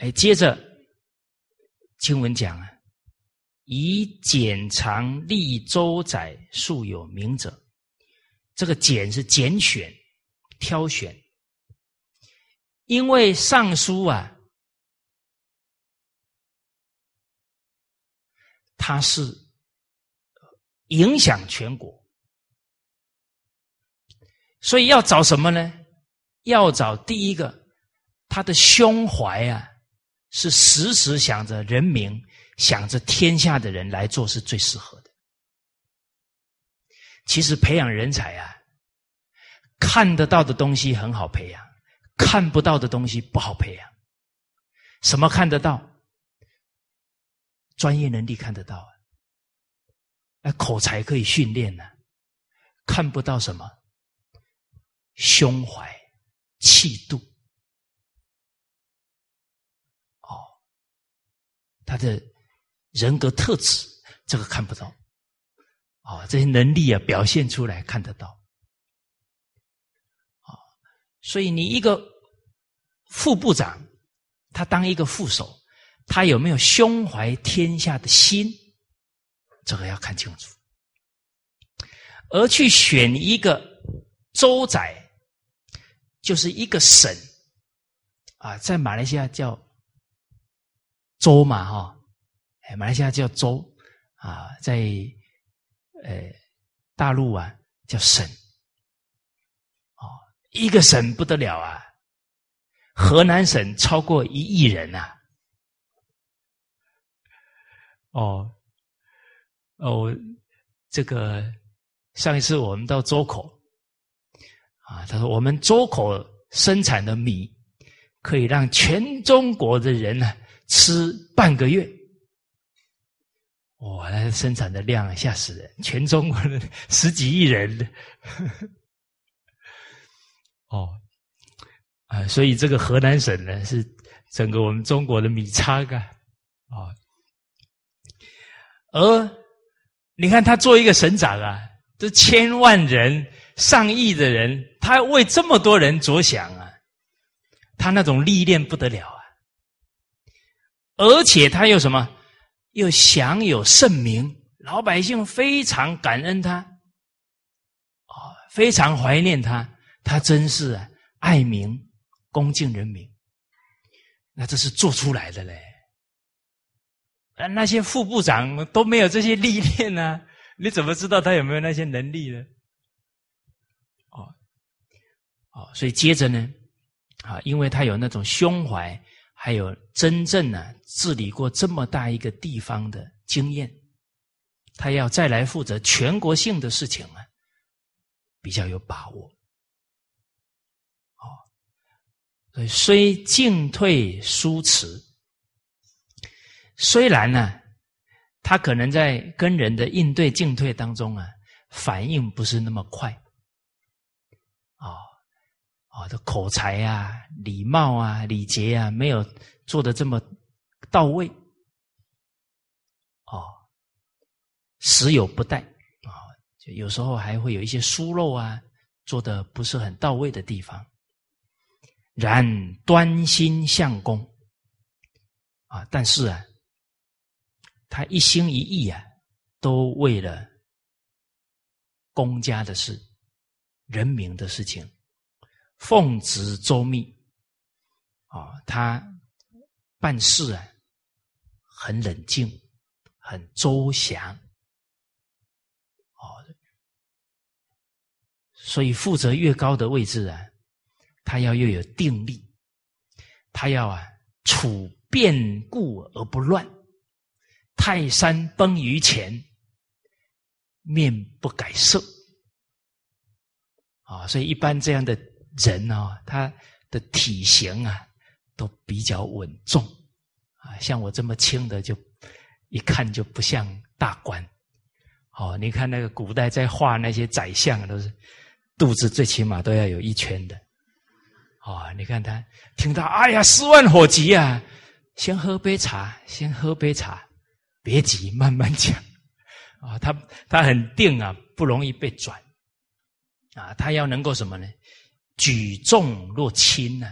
哎，接着经文讲啊，以简长立周载，素有名者，这个简是拣选、挑选。因为尚书啊，他是影响全国，所以要找什么呢？要找第一个，他的胸怀啊，是时时想着人民、想着天下的人来做，是最适合的。其实培养人才啊，看得到的东西很好培养。看不到的东西不好培养，什么看得到？专业能力看得到啊，哎，口才可以训练呢。看不到什么？胸怀、气度，他的人格特质，这个看不到。哦，这些能力啊，表现出来看得到啊。所以，你一个副部长他当一个副手，他有没有胸怀天下的心？这个要看清楚。而去选一个州宰，就是一个省啊，在马来西亚叫州嘛，哈，马来西亚叫州啊，在呃大陆啊叫省，哦，一个省不得了啊，河南省超过一亿人呐，哦，哦，这个。上一次我们到周口，啊，他说我们周口生产的米可以让全中国的人呢吃半个月。哇，那生产的量吓死人！全中国人十几亿人，哦，啊，所以这个河南省呢是整个我们中国的米仓啊，啊，而你看他做一个省长啊。这千万人、上亿的人，他为这么多人着想啊，他那种历练不得了啊！而且他又什么？又享有盛名，老百姓非常感恩他，啊，非常怀念他。他真是爱民、恭敬人民。那这是做出来的嘞。啊，那些副部长都没有这些历练呢。你怎么知道他有没有那些能力呢？哦，哦，所以接着呢，啊，因为他有那种胸怀，还有真正呢治理过这么大一个地方的经验，他要再来负责全国性的事情啊，比较有把握。哦，所以虽进退殊迟，虽然呢。他可能在跟人的应对进退当中啊，反应不是那么快，啊，的口才啊、礼貌啊、礼节啊，没有做的这么到位，哦，时有不待啊，就有时候还会有一些疏漏啊，做的不是很到位的地方。然端心向公啊，但是啊。他一心一意啊，都为了公家的事、人民的事情，奉旨周密。啊，他办事啊，很冷静，很周详。哦，所以负责越高的位置啊，他要又有定力，他要啊处变故而不乱。泰山崩于前，面不改色啊！所以一般这样的人哦，他的体型啊都比较稳重啊。像我这么轻的，就一看就不像大官。哦，你看那个古代在画那些宰相，都是肚子最起码都要有一圈的。哦，你看他听到哎呀，十万火急啊，先喝杯茶，先喝杯茶。别急，慢慢讲啊！他他很定啊，不容易被转啊！他要能够什么呢？举重若轻呢？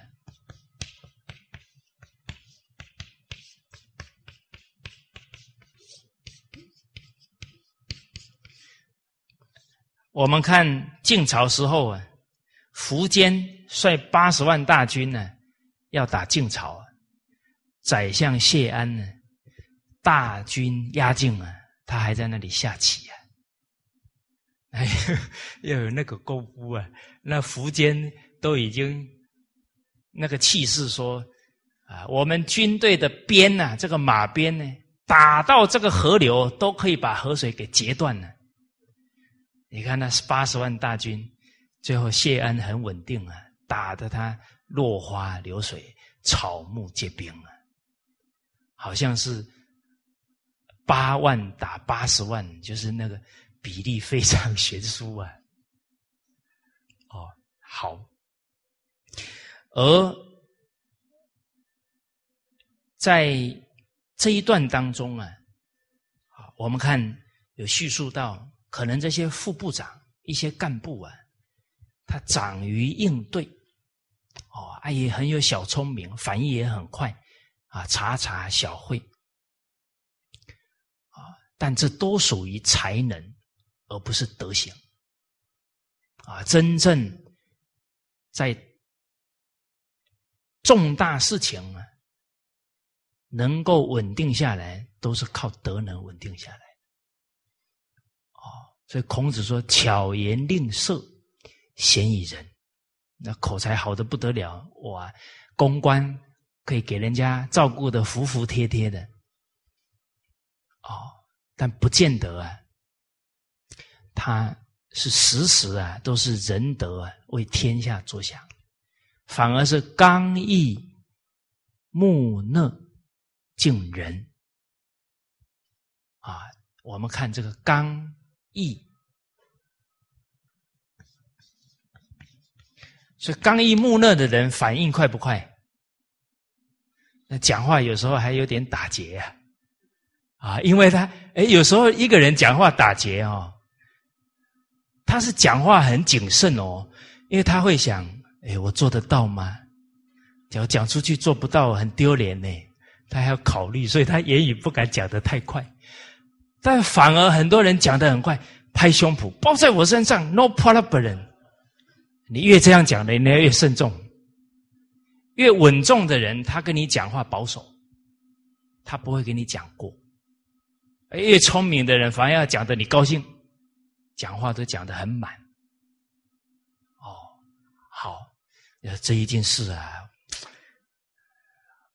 我们看晋朝时候啊，苻坚率八十万大军呢，要打晋朝啊，宰相谢安呢？大军压境啊，他还在那里下棋啊！哎，要有那个功夫啊！那苻坚都已经那个气势说啊，我们军队的鞭呐，这个马鞭呢，打到这个河流都可以把河水给截断了。你看那八十万大军，最后谢安很稳定啊，打得他落花流水，草木皆兵啊，好像是。八万打八十万，就是那个比例非常悬殊啊！哦，好。而在这一段当中啊，啊，我们看有叙述到，可能这些副部长、一些干部啊，他长于应对，哦，啊，也很有小聪明，反应也很快，啊，茶茶小会，啊，但这都属于才能，而不是德行。啊，真正在重大事情啊，能够稳定下来，都是靠德能稳定下来。哦，所以孔子说：“巧言令色，鲜矣仁。”那口才好的不得了，哇，公关可以给人家照顾的服服帖帖的，哦，但不见得啊，他是时时啊都是仁德啊为天下着想，反而是刚毅木讷敬人啊。我们看这个刚毅。所以刚毅木讷的人反应快不快？那讲话有时候还有点打结啊，啊，因为他哎，有时候一个人讲话打结哦，他是讲话很谨慎哦，因为他会想，哎，我做得到吗？假如讲出去做不到，很丢脸呢，他还要考虑，所以他言语不敢讲得太快。但反而很多人讲得很快，拍胸脯，包在我身上，no problem。你越这样讲的，你要越慎重。越稳重的人，他跟你讲话保守，他不会跟你讲过。越聪明的人，反而要讲的你高兴，讲话都讲得很满。哦，好，这一件事啊，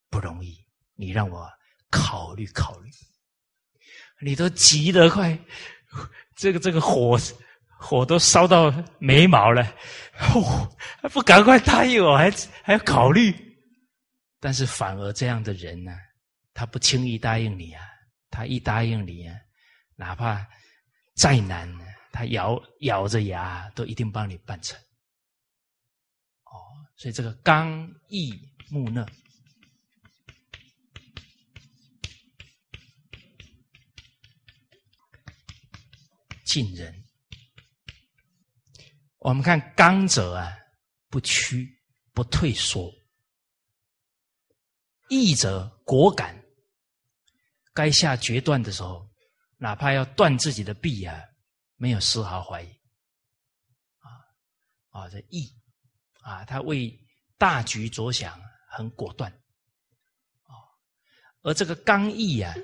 不容易，你让我考虑考虑。你都急得快，这个这个火。火都烧到眉毛了，还不赶快答应我，还还要考虑。但是反而这样的人呢，他不轻易答应你啊，他一答应你啊，哪怕再难呢，他咬咬着牙都一定帮你办成。哦，所以这个刚毅木讷，近人。我们看刚者啊，不屈不退缩；义者果敢，该下决断的时候，哪怕要断自己的臂啊，没有丝毫怀疑。啊啊，这义啊，他为大局着想，很果断。啊，而这个刚毅啊，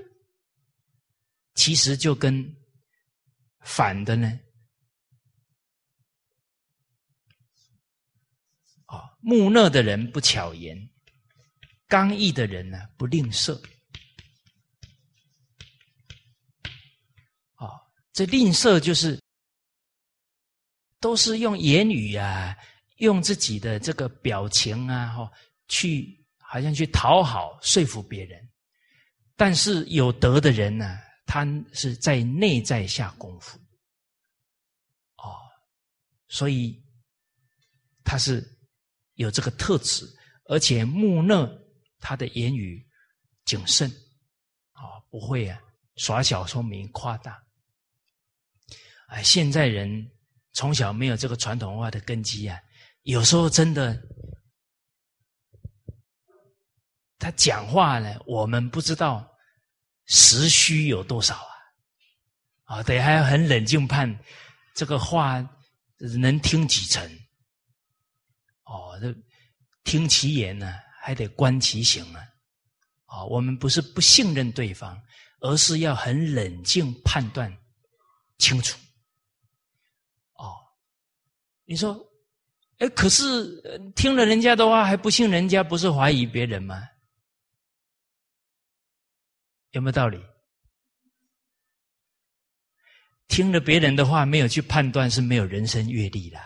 其实就跟反的呢。啊，木讷的人不巧言，刚毅的人呢不吝啬。啊，这吝啬就是都是用言语啊，用自己的这个表情啊，哈，去好像去讨好说服别人。但是有德的人呢，他是在内在下功夫。哦，所以他是。有这个特质，而且木讷，他的言语谨慎，啊，不会啊耍小聪明、夸大。哎，现在人从小没有这个传统文化的根基啊，有时候真的，他讲话呢，我们不知道时虚有多少啊，啊，得还要很冷静判这个话能听几成。哦，这听其言呢，还得观其行啊！啊，我们不是不信任对方，而是要很冷静判断清楚。你说，哎，可是听了人家的话还不信人家，不是怀疑别人吗？有没有道理？听了别人的话，没有去判断，是没有人生阅历的。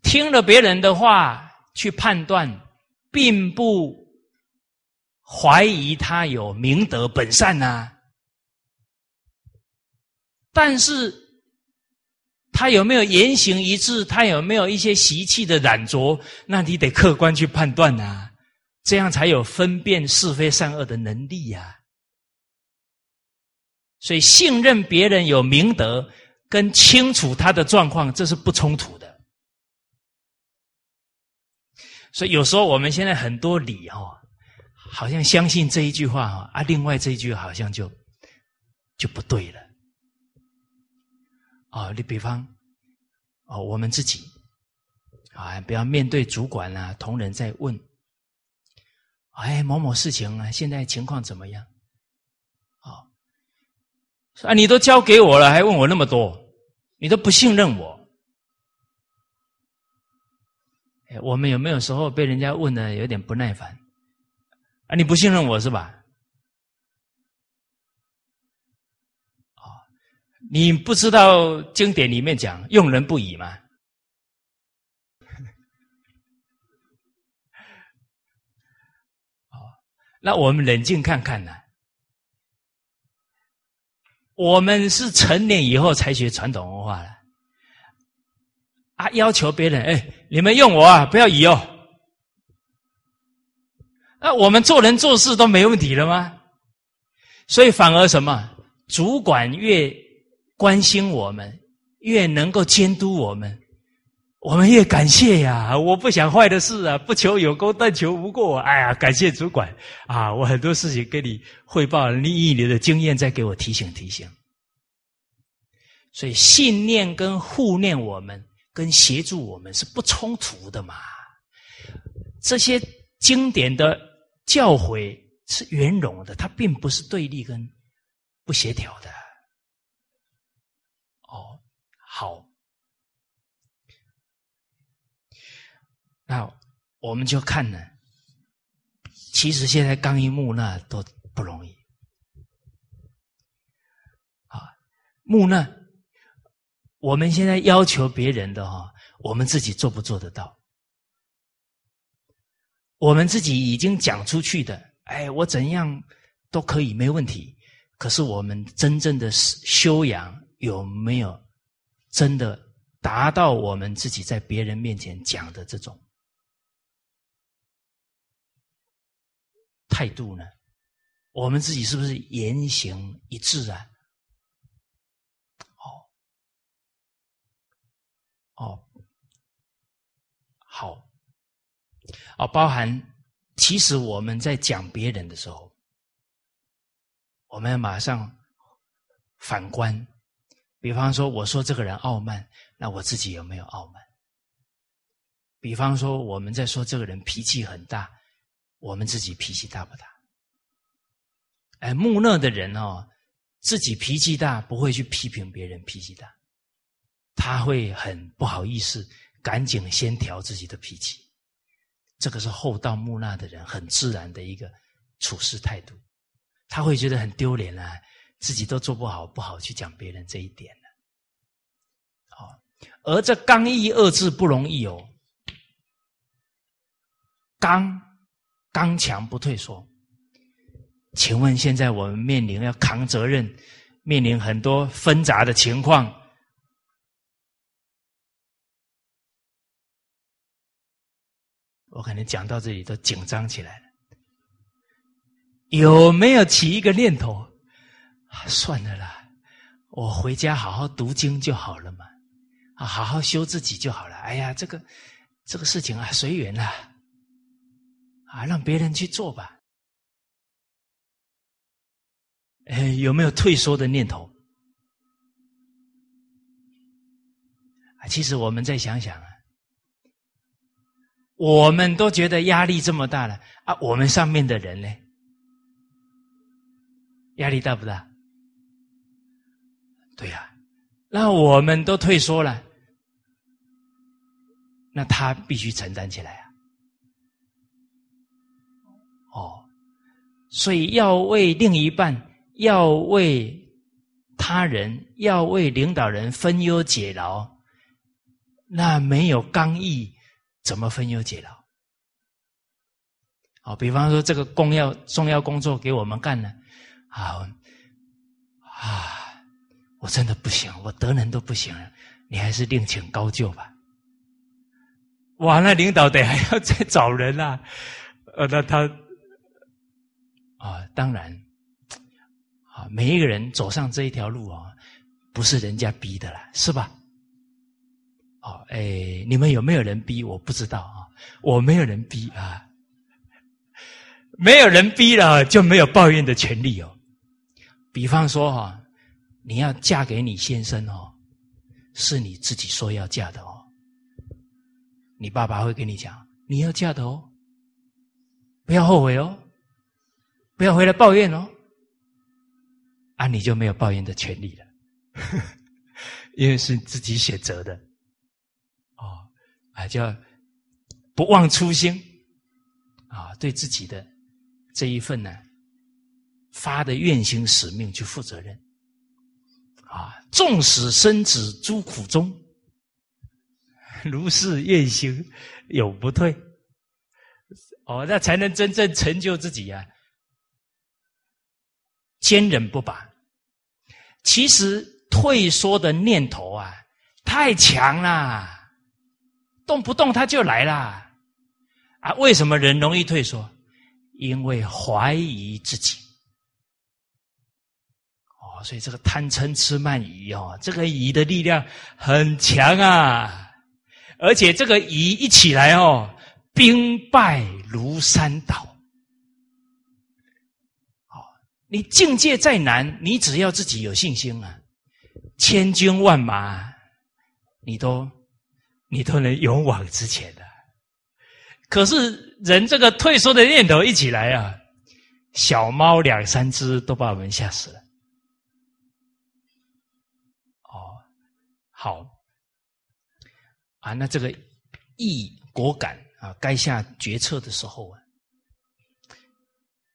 听了别人的话去判断，并不怀疑他有明德本善呐，但是他有没有言行一致？他有没有一些习气的染着？那你得客观去判断呐，这样才有分辨是非善恶的能力呀。所以信任别人有明德，跟清楚他的状况，这是不冲突的。所以有时候我们现在很多理哈，好像相信这一句话啊，啊，另外这一句好像就就不对了。哦，你比方，哦，我们自己啊，不要面对主管啊、同仁在问，哎，某某事情啊，现在情况怎么样？啊，啊，你都交给我了，还问我那么多，你都不信任我。哎，我们有没有时候被人家问的有点不耐烦？啊，你不信任我是吧？你不知道经典里面讲用人不疑吗？好，那我们冷静看看呢？我们是成年以后才学传统文化的，啊，要求别人哎，你们用我啊，不要疑哦。那我们做人做事都没问题了吗？所以反而什么？主管越关心我们，越能够监督我们，我们越感谢呀！我不想坏的事啊，不求有功，但求无过。哎呀，感谢主管啊！我很多事情跟你汇报，你以你的经验再给我提醒提醒。所以信念跟护念我们，跟协助我们是不冲突的嘛？这些经典的。教诲是圆融的，它并不是对立跟不协调的。哦，好，那我们就看呢。其实现在刚一木讷都不容易啊，木讷，我们现在要求别人的哈，我们自己做不做得到？我们自己已经讲出去的，哎，我怎样都可以，没问题。可是我们真正的修养有没有真的达到我们自己在别人面前讲的这种态度呢？我们自己是不是言行一致啊？哦，哦，好。哦，包含其实我们在讲别人的时候，我们要马上反观。比方说，我说这个人傲慢，那我自己有没有傲慢？比方说，我们在说这个人脾气很大，我们自己脾气大不大？哎，木讷的人哦，自己脾气大，不会去批评别人脾气大，他会很不好意思，赶紧先调自己的脾气。这个是厚道木讷的人很自然的一个处事态度，他会觉得很丢脸啊，自己都做不好，不好去讲别人这一点了。好，而这刚毅二字不容易哦，刚刚强不退缩。请问现在我们面临要扛责任，面临很多纷杂的情况。我可能讲到这里都紧张起来了，有没有起一个念头？算了啦，我回家好好读经就好了嘛，啊，好好修自己就好了。哎呀，这个这个事情啊，随缘啦，啊让别人去做吧。哎，有没有退缩的念头？啊，其实我们再想想啊。我们都觉得压力这么大了啊！我们上面的人呢？压力大不大？对呀，那我们都退缩了，那他必须承担起来啊！所以要为另一半，要为他人，要为领导人分忧解劳，那没有刚毅。怎么分忧解劳？好，比方说这个工要重要工作给我们干了，啊啊，我真的不行，我德人都不行了，你还是另请高就吧。哇，那领导得还要再找人啊？呃，那他啊，当然啊，每一个人走上这一条路啊，不是人家逼的啦，是吧？哦，哎，你们有没有人逼？我不知道啊，我没有人逼啊。没有人逼了，就没有抱怨的权利哦。比方说哈，你要嫁给你先生哦，是你自己说要嫁的哦。你爸爸会跟你讲，你要嫁的哦，不要后悔哦，不要回来抱怨哦。啊，你就没有抱怨的权利了，因为是自己选择的。哦，啊，叫不忘初心啊，对自己的这一份呢发的愿心使命去负责任。啊，纵使生子诸苦中。如是愿行，永不退。哦，那才能真正成就自己呀！坚忍不拔。其实退缩的念头啊，太强了，动不动他就来了。啊，为什么人容易退缩？因为怀疑自己。哦，所以这个贪嗔痴慢疑哦，这个疑的力量很强啊。而且这个疑一起来哦，兵败如山倒。你境界再难，你只要自己有信心啊，千军万马，你都你都能勇往直前的。可是人这个退缩的念头一起来啊，小猫两三只都把我们吓死了。哦，好。啊，那这个意果敢啊，该下决策的时候啊，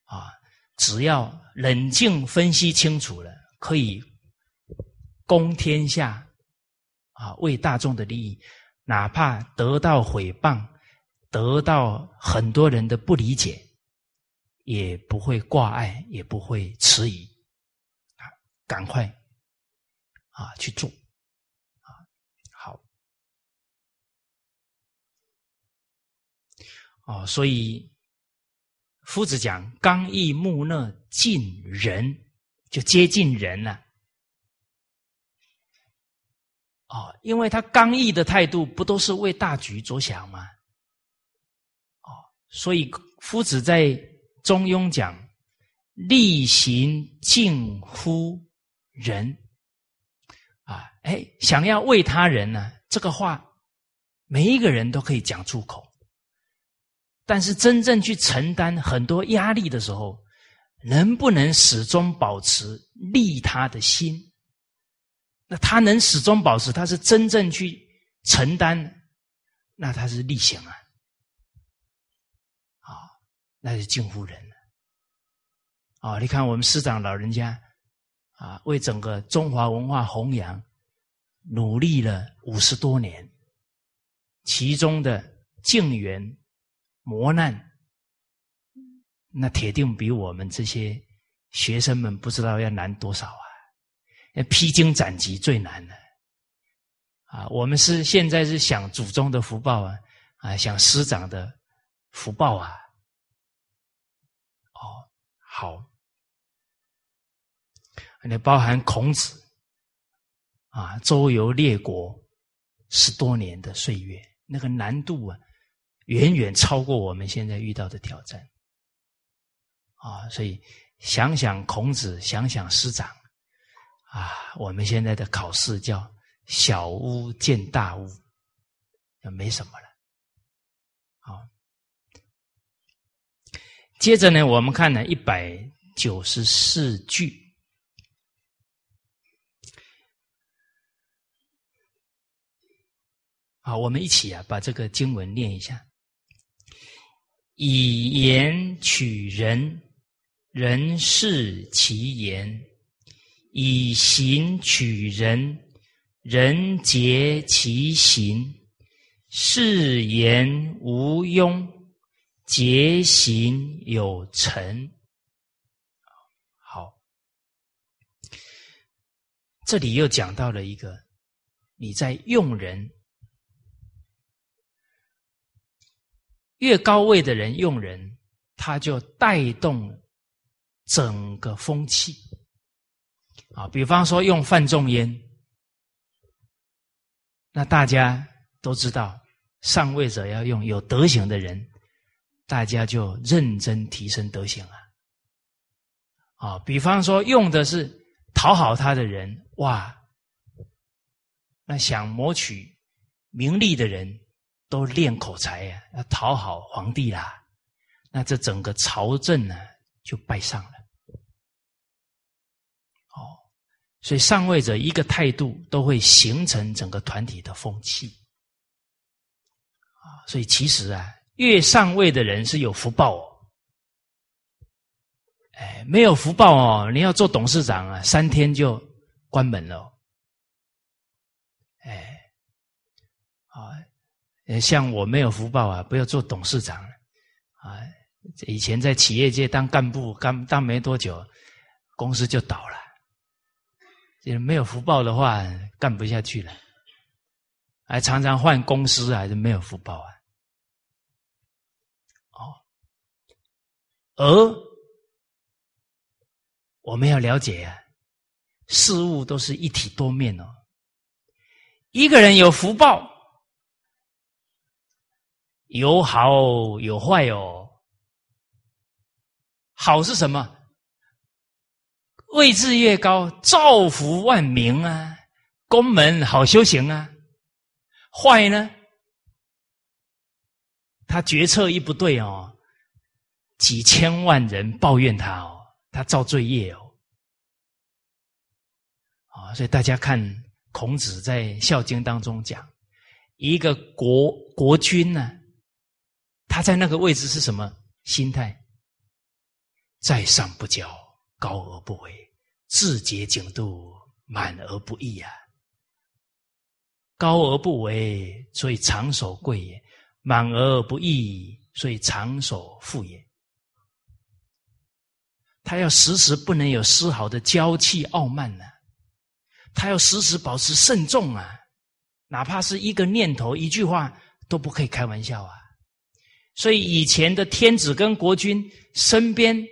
啊，只要冷静分析清楚了，可以攻天下啊，为大众的利益，哪怕得到毁谤，得到很多人的不理解，也不会挂碍，也不会迟疑，啊，赶快啊去做。好哦，所以夫子讲刚毅木讷近人，就接近人了。哦，因为他刚毅的态度，不都是为大局着想吗？哦，所以夫子在《中庸》讲力行近乎人，啊，哎，想要为他人呢，这个话每一个人都可以讲出口。但是真正去承担很多压力的时候，能不能始终保持利他的心？那他能始终保持，他是真正去承担，那他是力行啊，啊，那是近乎人了。啊，你看我们师长老人家啊，为整个中华文化弘扬努力了五十多年，其中的静缘。磨难，那铁定比我们这些学生们不知道要难多少啊！那披荆斩棘最难的啊！我们是现在是享祖宗的福报啊，啊，享师长的福报啊！哦，好，那包含孔子啊，周游列国十多年的岁月，那个难度啊！远远超过我们现在遇到的挑战，啊！所以想想孔子，想想师长，啊！我们现在的考试叫小巫见大巫，就没什么了。好，接着呢，我们看呢一百九十四句，好，我们一起啊把这个经文念一下。以言取人，人视其言；以行取人，人结其行。是言无庸，节行有成。好，这里又讲到了一个，你在用人。越高位的人用人，他就带动整个风气啊。比方说用范仲淹，那大家都知道，上位者要用有德行的人，大家就认真提升德行啊！啊，比方说用的是讨好他的人，哇，那想谋取名利的人都练口才呀，要讨好皇帝啦，那这整个朝政呢就败上了。哦，所以上位者一个态度都会形成整个团体的风气啊，所以其实啊，越上位的人是有福报哦。哎，没有福报哦！你要做董事长啊，三天就关门了啊，像我没有福报啊，不要做董事长啊！以前在企业界当干部，刚当没多久，公司就倒了。没有福报的话，干不下去了，还常常换公司，还是没有福报啊！哦，而。我们要了解啊，事物都是一体多面哦。一个人有福报，有好有坏哦。好是什么？位置越高，造福万民啊，宫门好修行啊。坏呢？他决策一不对哦，几千万人抱怨他哦。他造罪业哦，啊，所以大家看孔子在《孝经》当中讲，一个国国君呢，他在那个位置是什么心态？在上不骄，高而不为，自节景度，满而不溢啊。高而不为，所以长守贵也；满而不溢，所以长守富也。他要时时不能有丝毫的娇气傲慢呢，他要时时保持慎重啊，哪怕是一个念头、一句话都不可以开玩笑啊。所以以前的天子跟国君身边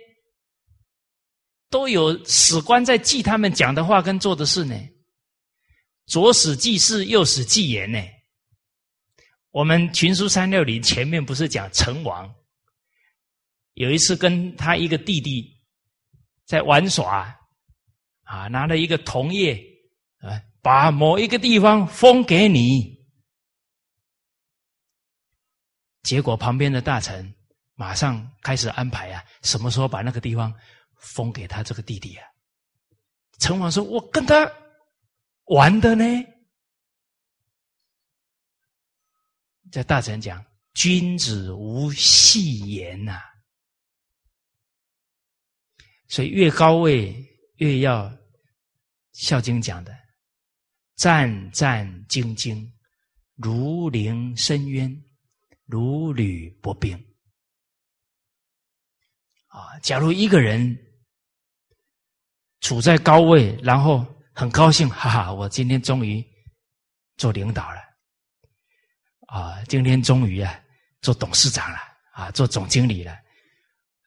都有史官在记他们讲的话跟做的事呢，左史记事，右史记言呢。我们群书三六零前面不是讲成王有一次跟他一个弟弟。在玩耍，啊，拿了一个铜叶，啊，把某一个地方封给你，结果旁边的大臣马上开始安排啊，什么时候把那个地方封给他这个弟弟啊？成王说：“我跟他玩的呢。”这大臣讲：“君子无戏言呐。”所以越高位越要《孝经》讲的战战兢兢，如临深渊，如履薄冰。啊，假如一个人处在高位，然后很高兴，哈哈，我今天终于做领导了，啊，今天终于啊做董事长了，啊，做总经理了。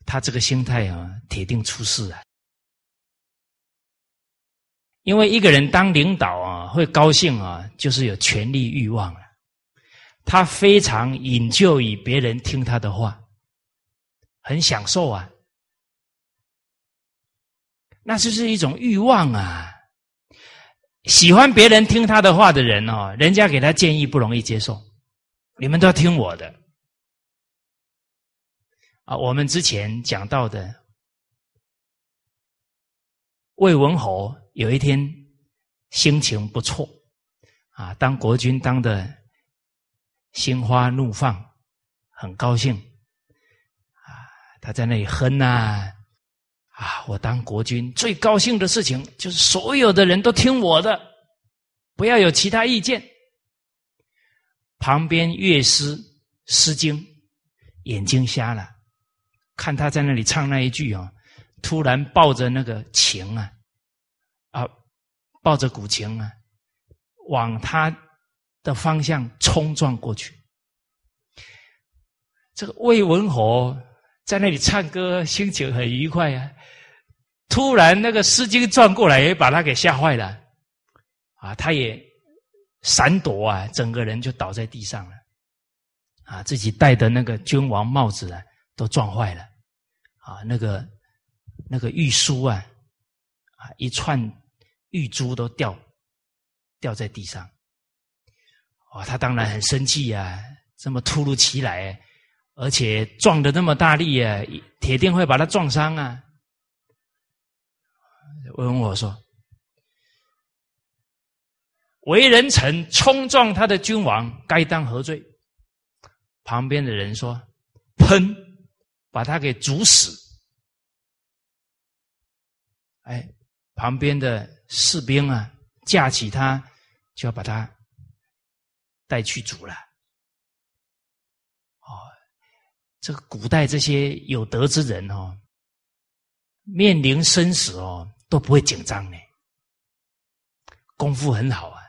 他这个心态啊，铁定出事啊！因为一个人当领导啊，会高兴啊，就是有权力欲望了。他非常引咎于别人听他的话，很享受啊。那就是一种欲望啊！喜欢别人听他的话的人哦，人家给他建议不容易接受，你们都要听我的。啊，我们之前讲到的魏文侯有一天心情不错，啊，当国君当的心花怒放，很高兴，啊，他在那里哼呐，啊，我当国君最高兴的事情就是所有的人都听我的，不要有其他意见。旁边乐师《诗经》眼睛瞎了。看他在那里唱那一句啊，突然抱着那个琴啊，啊，抱着古琴啊，往他的方向冲撞过去。这个魏文侯在那里唱歌，心情很愉快啊。突然那个诗经转过来，也把他给吓坏了，啊，他也闪躲啊，整个人就倒在地上了，啊，自己戴的那个君王帽子啊。都撞坏了，啊，那个那个玉书啊，啊，一串玉珠都掉掉在地上，哦，他当然很生气呀，这么突如其来，而且撞的那么大力啊，铁定会把他撞伤啊。问我说。为人臣冲撞他的君王，该当何罪？旁边的人说：“喷，把他给煮死。”哎，旁边的士兵啊，架起他，就要把他带去煮了。哦，这个古代这些有德之人哦，面临生死哦，都不会紧张呢，功夫很好啊。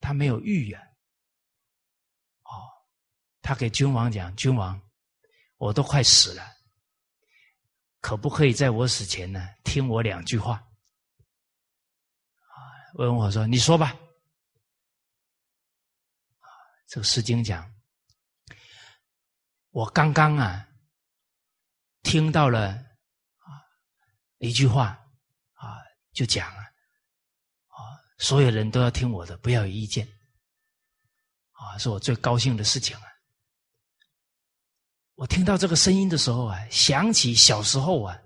他没有欲呀，哦，他给君王讲：“君王，我都快死了，可不可以在我死前呢，听我两句话？”啊，问我说：“你说吧。”这个《诗经》讲，我刚刚啊，听到了啊一句话啊，就讲啊。所有人都要听我的，不要有意见，啊，是我最高兴的事情啊！我听到这个声音的时候啊，想起小时候啊，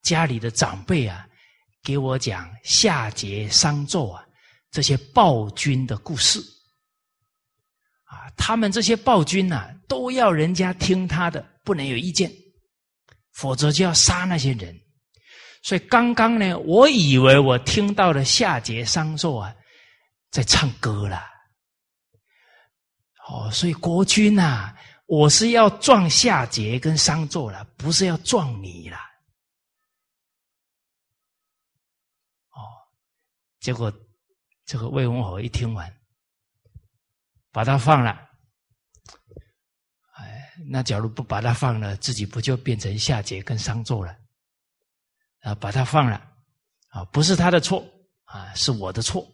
家里的长辈啊，给我讲夏桀、商纣啊这些暴君的故事，啊，他们这些暴君呐，都要人家听他的，不能有意见，否则就要杀那些人。所以刚刚呢，我以为我听到了夏桀、商纣啊，在唱歌了。哦，所以国君呐，我是要撞夏桀跟商纣了，不是要撞你了。哦，结果这个魏文侯一听完，把他放了。哎，那假如不把他放了，自己不就变成夏桀跟商纣了？啊，把他放了，啊，不是他的错，啊，是我的错。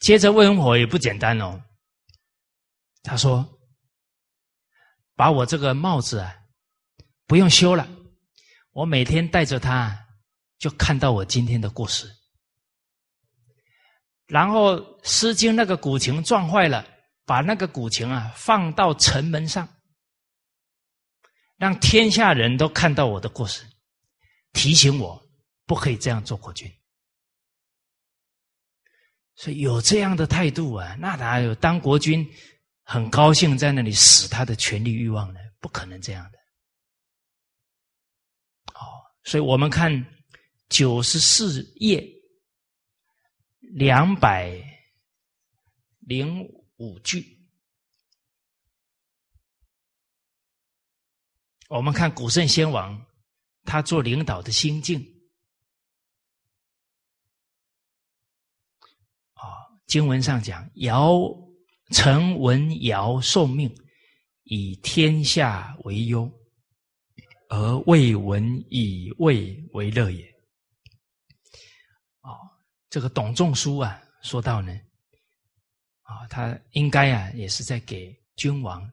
接着魏文火也不简单哦，他说：“把我这个帽子啊，不用修了，我每天戴着它，就看到我今天的故事。然后《诗经》那个古琴撞坏了，把那个古琴啊放到城门上。”让天下人都看到我的过失，提醒我不可以这样做国君。所以有这样的态度啊，那哪有当国君很高兴在那里使他的权力欲望呢？不可能这样的。哦，所以我们看九十四页两百零五句。我们看古圣先王，他做领导的心境。啊，经文上讲：“尧臣闻尧受命，以天下为忧，而未闻以魏为乐也。”这个董仲舒啊，说到呢，啊，他应该啊，也是在给君王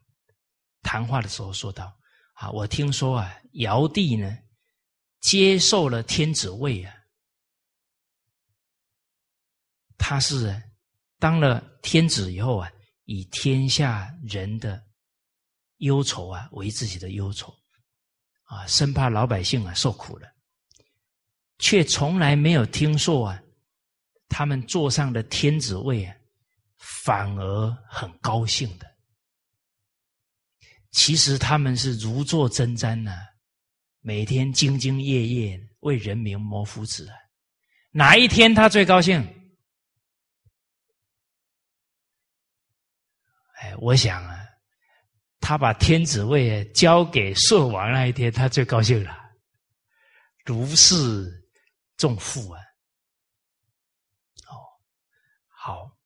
谈话的时候说到。啊，我听说啊，尧帝呢接受了天子位啊，他是当了天子以后啊，以天下人的忧愁啊为自己的忧愁，啊，生怕老百姓啊受苦了，却从来没有听说啊，他们坐上的天子位啊，反而很高兴的。其实他们是如坐针毡呢，每天兢兢业业为人民谋福祉啊。哪一天他最高兴？哎，我想啊，他把天子位交给舜王那一天，他最高兴了，如释重负啊。哦，好，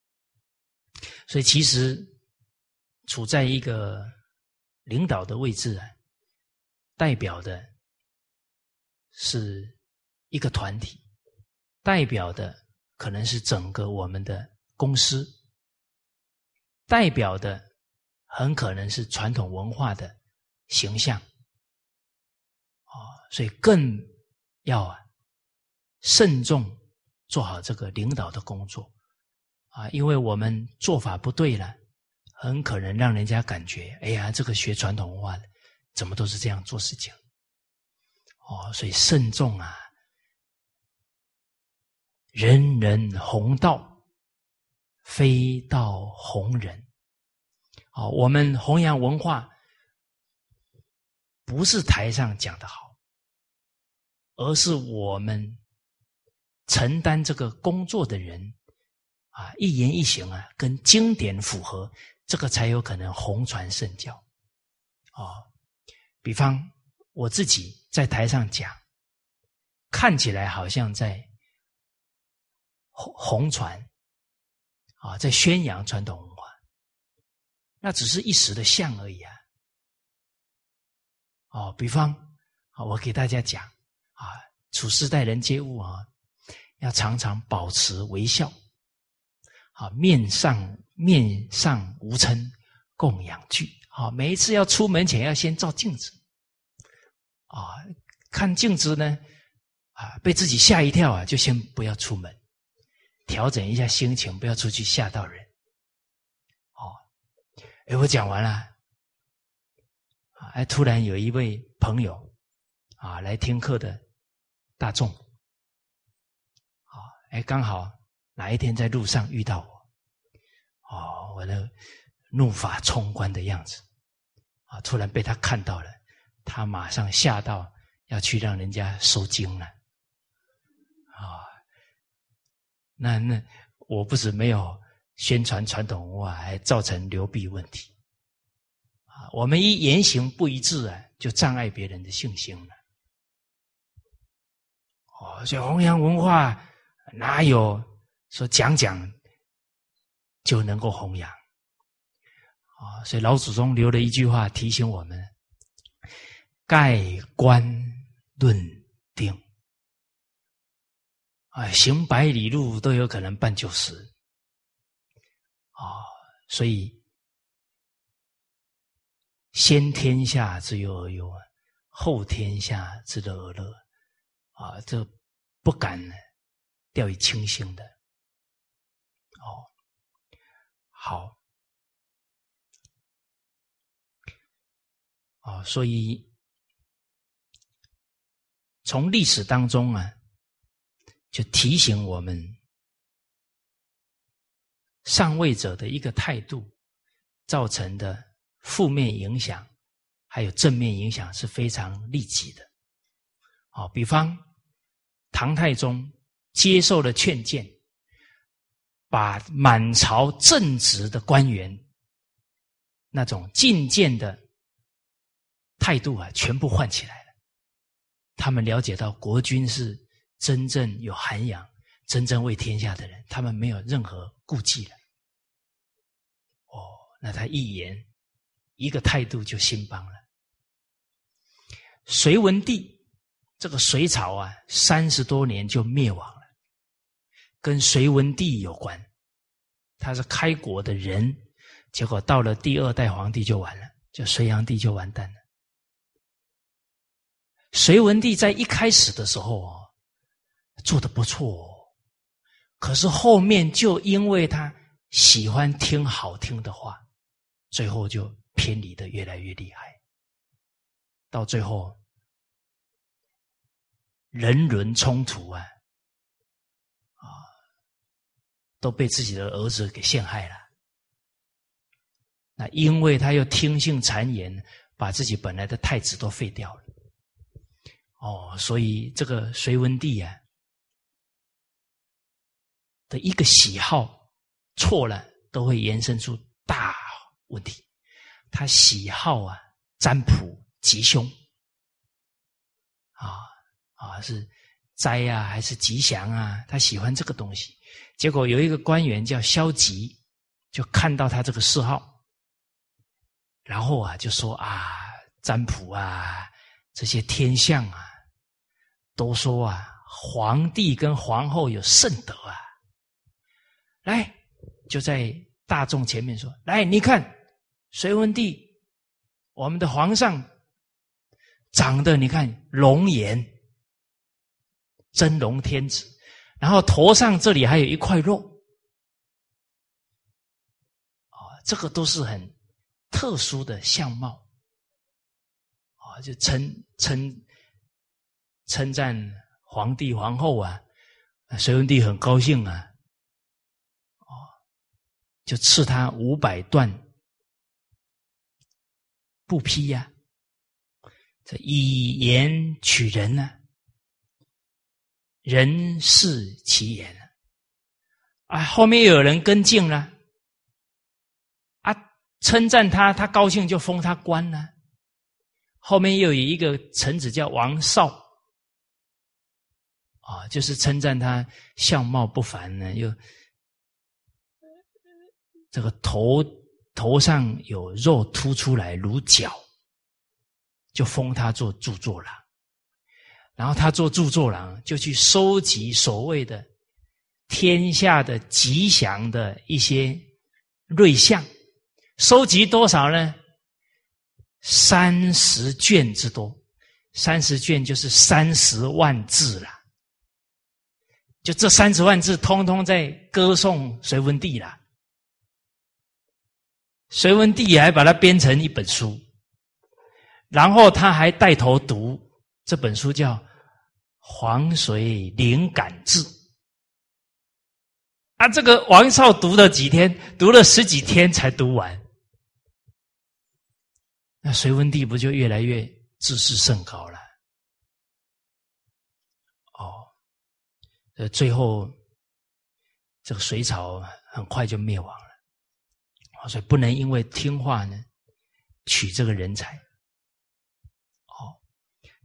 所以其实处在一个。领导的位置啊，代表的是一个团体，代表的可能是整个我们的公司，代表的很可能是传统文化的形象，啊，所以更要啊慎重做好这个领导的工作，啊，因为我们做法不对了，很可能让人家感觉，哎呀，这个学传统文化的怎么都是这样做事情，哦，所以慎重啊，人人弘道，非道弘人。好，我们弘扬文化，不是台上讲的好，而是我们承担这个工作的人啊，一言一行啊，跟经典符合，这个才有可能红传圣教。哦，比方我自己在台上讲，看起来好像在红红传啊，在宣扬传统文化。那只是一时的像而已啊！哦，比方啊，我给大家讲啊，处事待人接物啊，要常常保持微笑，啊，面上面上无嗔，供养具。啊，每一次要出门前要先照镜子，啊，看镜子呢，啊，被自己吓一跳啊，就先不要出门，调整一下心情，不要出去吓到人。哦哎，我讲完了，哎，突然有一位朋友，啊，来听课的大众，啊，哎，刚好哪一天在路上遇到我，哦，我的怒发冲冠的样子，啊，突然被他看到了，他马上吓到要去让人家收经了，啊，那那我不是没有。宣传传统文化还造成流弊问题，啊，我们一言行不一致啊，就障碍别人的信心了。哦，所以弘扬文化哪有说讲讲就能够弘扬？啊，所以老祖宗留了一句话提醒我们：盖棺论定，啊，行百里路都有可能办九十。啊，所以先天下之忧而忧，后天下之乐而乐，啊，这不敢掉以轻心的。哦，好，啊，所以从历史当中啊，就提醒我们。上位者的一个态度造成的负面影响，还有正面影响是非常立即的。好，比方唐太宗接受了劝谏，把满朝正直的官员那种进谏的态度啊，全部换起来了。他们了解到国君是真正有涵养。真正为天下的人，他们没有任何顾忌了。哦，那他一言一个态度就兴邦了。隋文帝这个隋朝啊，三十多年就灭亡了，跟隋文帝有关。他是开国的人，结果到了第二代皇帝就完了，就隋炀帝就完蛋了。隋文帝在一开始的时候啊，做的不错。可是后面就因为他喜欢听好听的话，最后就偏离的越来越厉害，到最后人伦冲突，啊，都被自己的儿子给陷害了。那因为他又听信谗言，把自己本来的太子都废掉了。哦，所以这个隋文帝啊。的一个喜好错了，都会延伸出大问题。他喜好啊，占卜吉凶啊啊，是灾啊还是吉祥啊？他喜欢这个东西。结果有一个官员叫萧吉，就看到他这个嗜好，然后啊就说啊，占卜啊这些天象啊，都说啊，皇帝跟皇后有圣德啊。来，就在大众前面说：“来，你看，隋文帝，我们的皇上长得你看龙颜，真龙天子，然后头上这里还有一块肉，啊，这个都是很特殊的相貌，啊，就称称称赞皇帝皇后啊，隋文帝很高兴啊，哦，就赐他五百段布匹呀，这以言取人呢。人是其言啊，后面有人跟进了啊，称赞他，他高兴就封他官了。后面又有一个臣子叫王绍啊，就是称赞他相貌不凡呢，又这个头头上有肉凸出来如角，就封他做著作了。然后他做著作郎，就去收集所谓的天下的吉祥的一些瑞象，收集多少呢？三十卷之多，三十卷就是三十万字了。就这三十万字，通通在歌颂隋文帝了。隋文帝也还把它编成一本书，然后他还带头读。这本书叫《黄水灵感志》啊，这个王少读了几天，读了十几天才读完。那隋文帝不就越来越自视甚高了？哦，呃，最后这个隋朝很快就灭亡了。所以不能因为听话呢，取这个人才。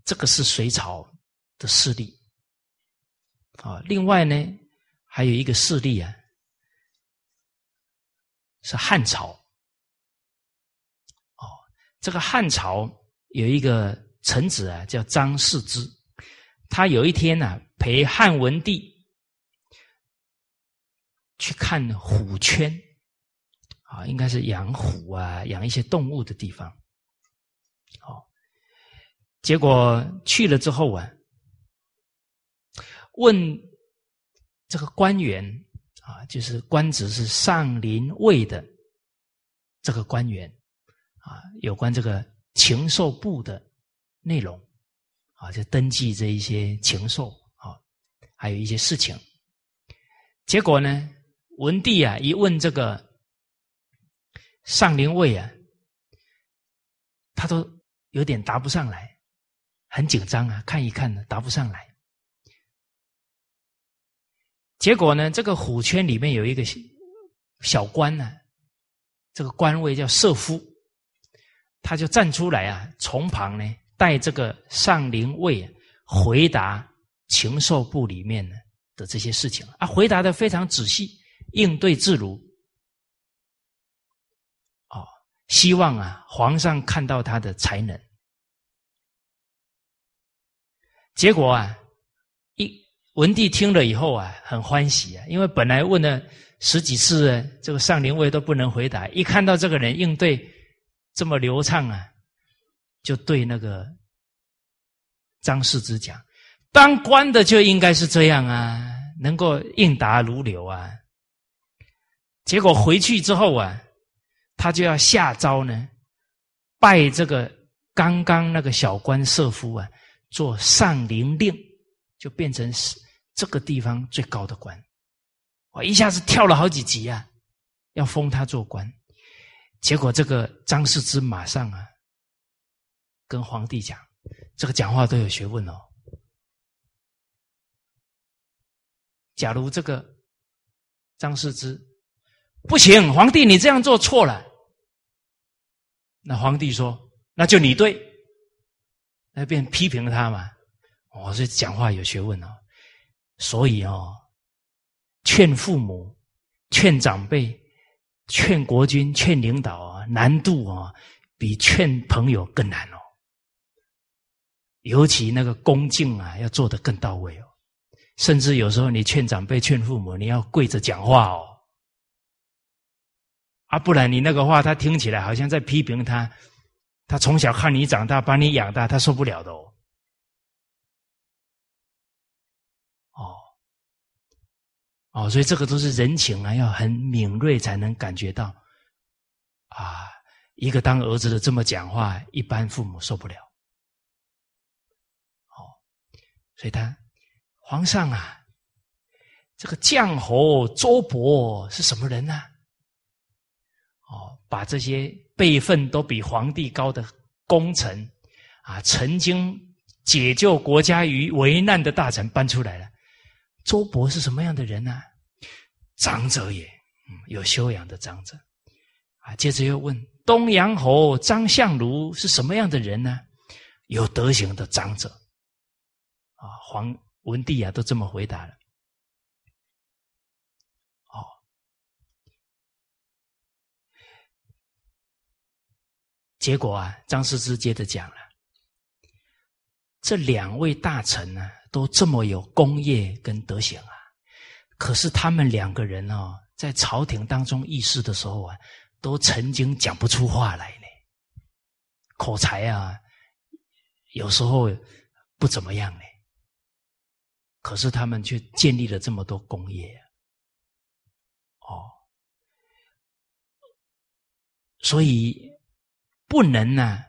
这个是隋朝的势力啊，另外呢，还有一个势力啊，是汉朝。哦，这个汉朝有一个臣子啊，叫张世之，他有一天呢，陪汉文帝去看虎圈，啊，应该是养虎啊，养一些动物的地方，哦。结果去了之后啊，问这个官员啊，就是官职是上林卫的这个官员啊，有关这个禽兽部的内容啊，就登记这一些禽兽啊，还有一些事情。结果呢，文帝啊一问这个上林卫啊，他都有点答不上来。很紧张啊，看一看呢，答不上来。结果呢，这个虎圈里面有一个小官呢，这个官位叫射夫，他就站出来啊，从旁呢带这个上林尉回答禽兽部里面呢的这些事情啊，回答的非常仔细，应对自如。哦，希望啊，皇上看到他的才能。结果啊，一文帝听了以后啊，很欢喜啊，因为本来问了十几次，这个上林卫都不能回答，一看到这个人应对这么流畅啊，就对那个张世之讲：当官的就应该是这样啊，能够应答如流啊。结果回去之后啊，他就要下诏呢，拜这个刚刚那个小官设夫啊。做上林令，就变成是这个地方最高的官，我一下子跳了好几级啊，要封他做官。结果这个张世之马上啊，跟皇帝讲，这个讲话都有学问哦。假如这个张世之不行，皇帝你这样做错了，那皇帝说，那就你对。那变批评他嘛？哦，是讲话有学问哦。所以哦，劝父母、劝长辈、劝国君、劝领导啊，难度啊，比劝朋友更难哦。尤其那个恭敬啊，要做得更到位哦。甚至有时候你劝长辈、劝父母，你要跪着讲话哦。啊，不然你那个话他听起来好像在批评他，他从小看你长大，把你养大，他受不了的哦。哦，哦，所以这个都是人情啊，要很敏锐才能感觉到。啊，一个当儿子的这么讲话，一般父母受不了。哦，所以他皇上啊，这个将侯周勃是什么人呢？哦，把这些辈分都比皇帝高的功臣啊，曾经解救国家于危难的大臣搬出来了。周勃是什么样的人呢？长者也，嗯，有修养的长者。啊，接着又问东阳侯张相如是什么样的人呢？有德行的长者。啊，皇文帝啊，都这么回答了。结果啊，张师之接着讲了，这两位大臣呢，都这么有功业跟德行啊，可是他们两个人哦，在朝廷当中议事的时候啊。都曾经讲不出话来呢，口才啊，有时候不怎么样呢。可是他们却建立了这么多工业，哦，所以不能呢，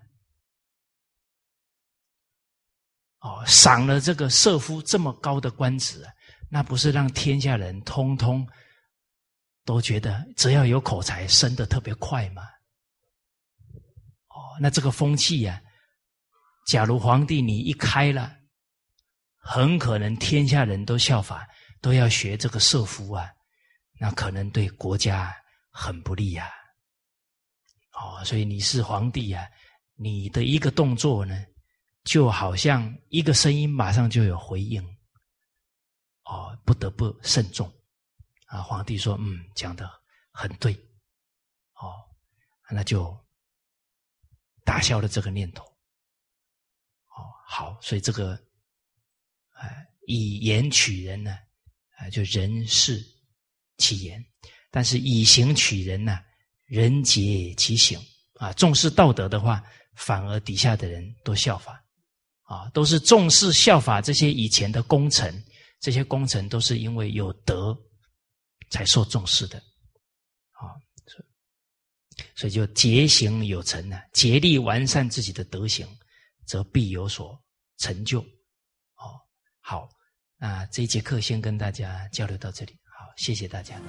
哦，赏了这个社夫这么高的官职，那不是让天下人通通。都觉得只要有口才，升的特别快吗。哦，那这个风气呀，假如皇帝你一开了，很可能天下人都效法，都要学这个射夫啊，那可能对国家很不利呀。哦，所以你是皇帝啊，你的一个动作呢，就好像一个声音马上就有回应，哦，不得不慎重。啊，皇帝说：“嗯，讲的很对，哦，那就打消了这个念头。哦，好，所以这个，哎，以言取人呢，啊，就人事其言；但是以行取人呢，人杰其行。啊，重视道德的话，反而底下的人都效法，啊，都是重视效法这些以前的功臣，这些功臣都是因为有德。”才受重视的，啊，所以就节行有成呢，竭力完善自己的德行，则必有所成就。哦，好，那这一节课先跟大家交流到这里，好，谢谢大家。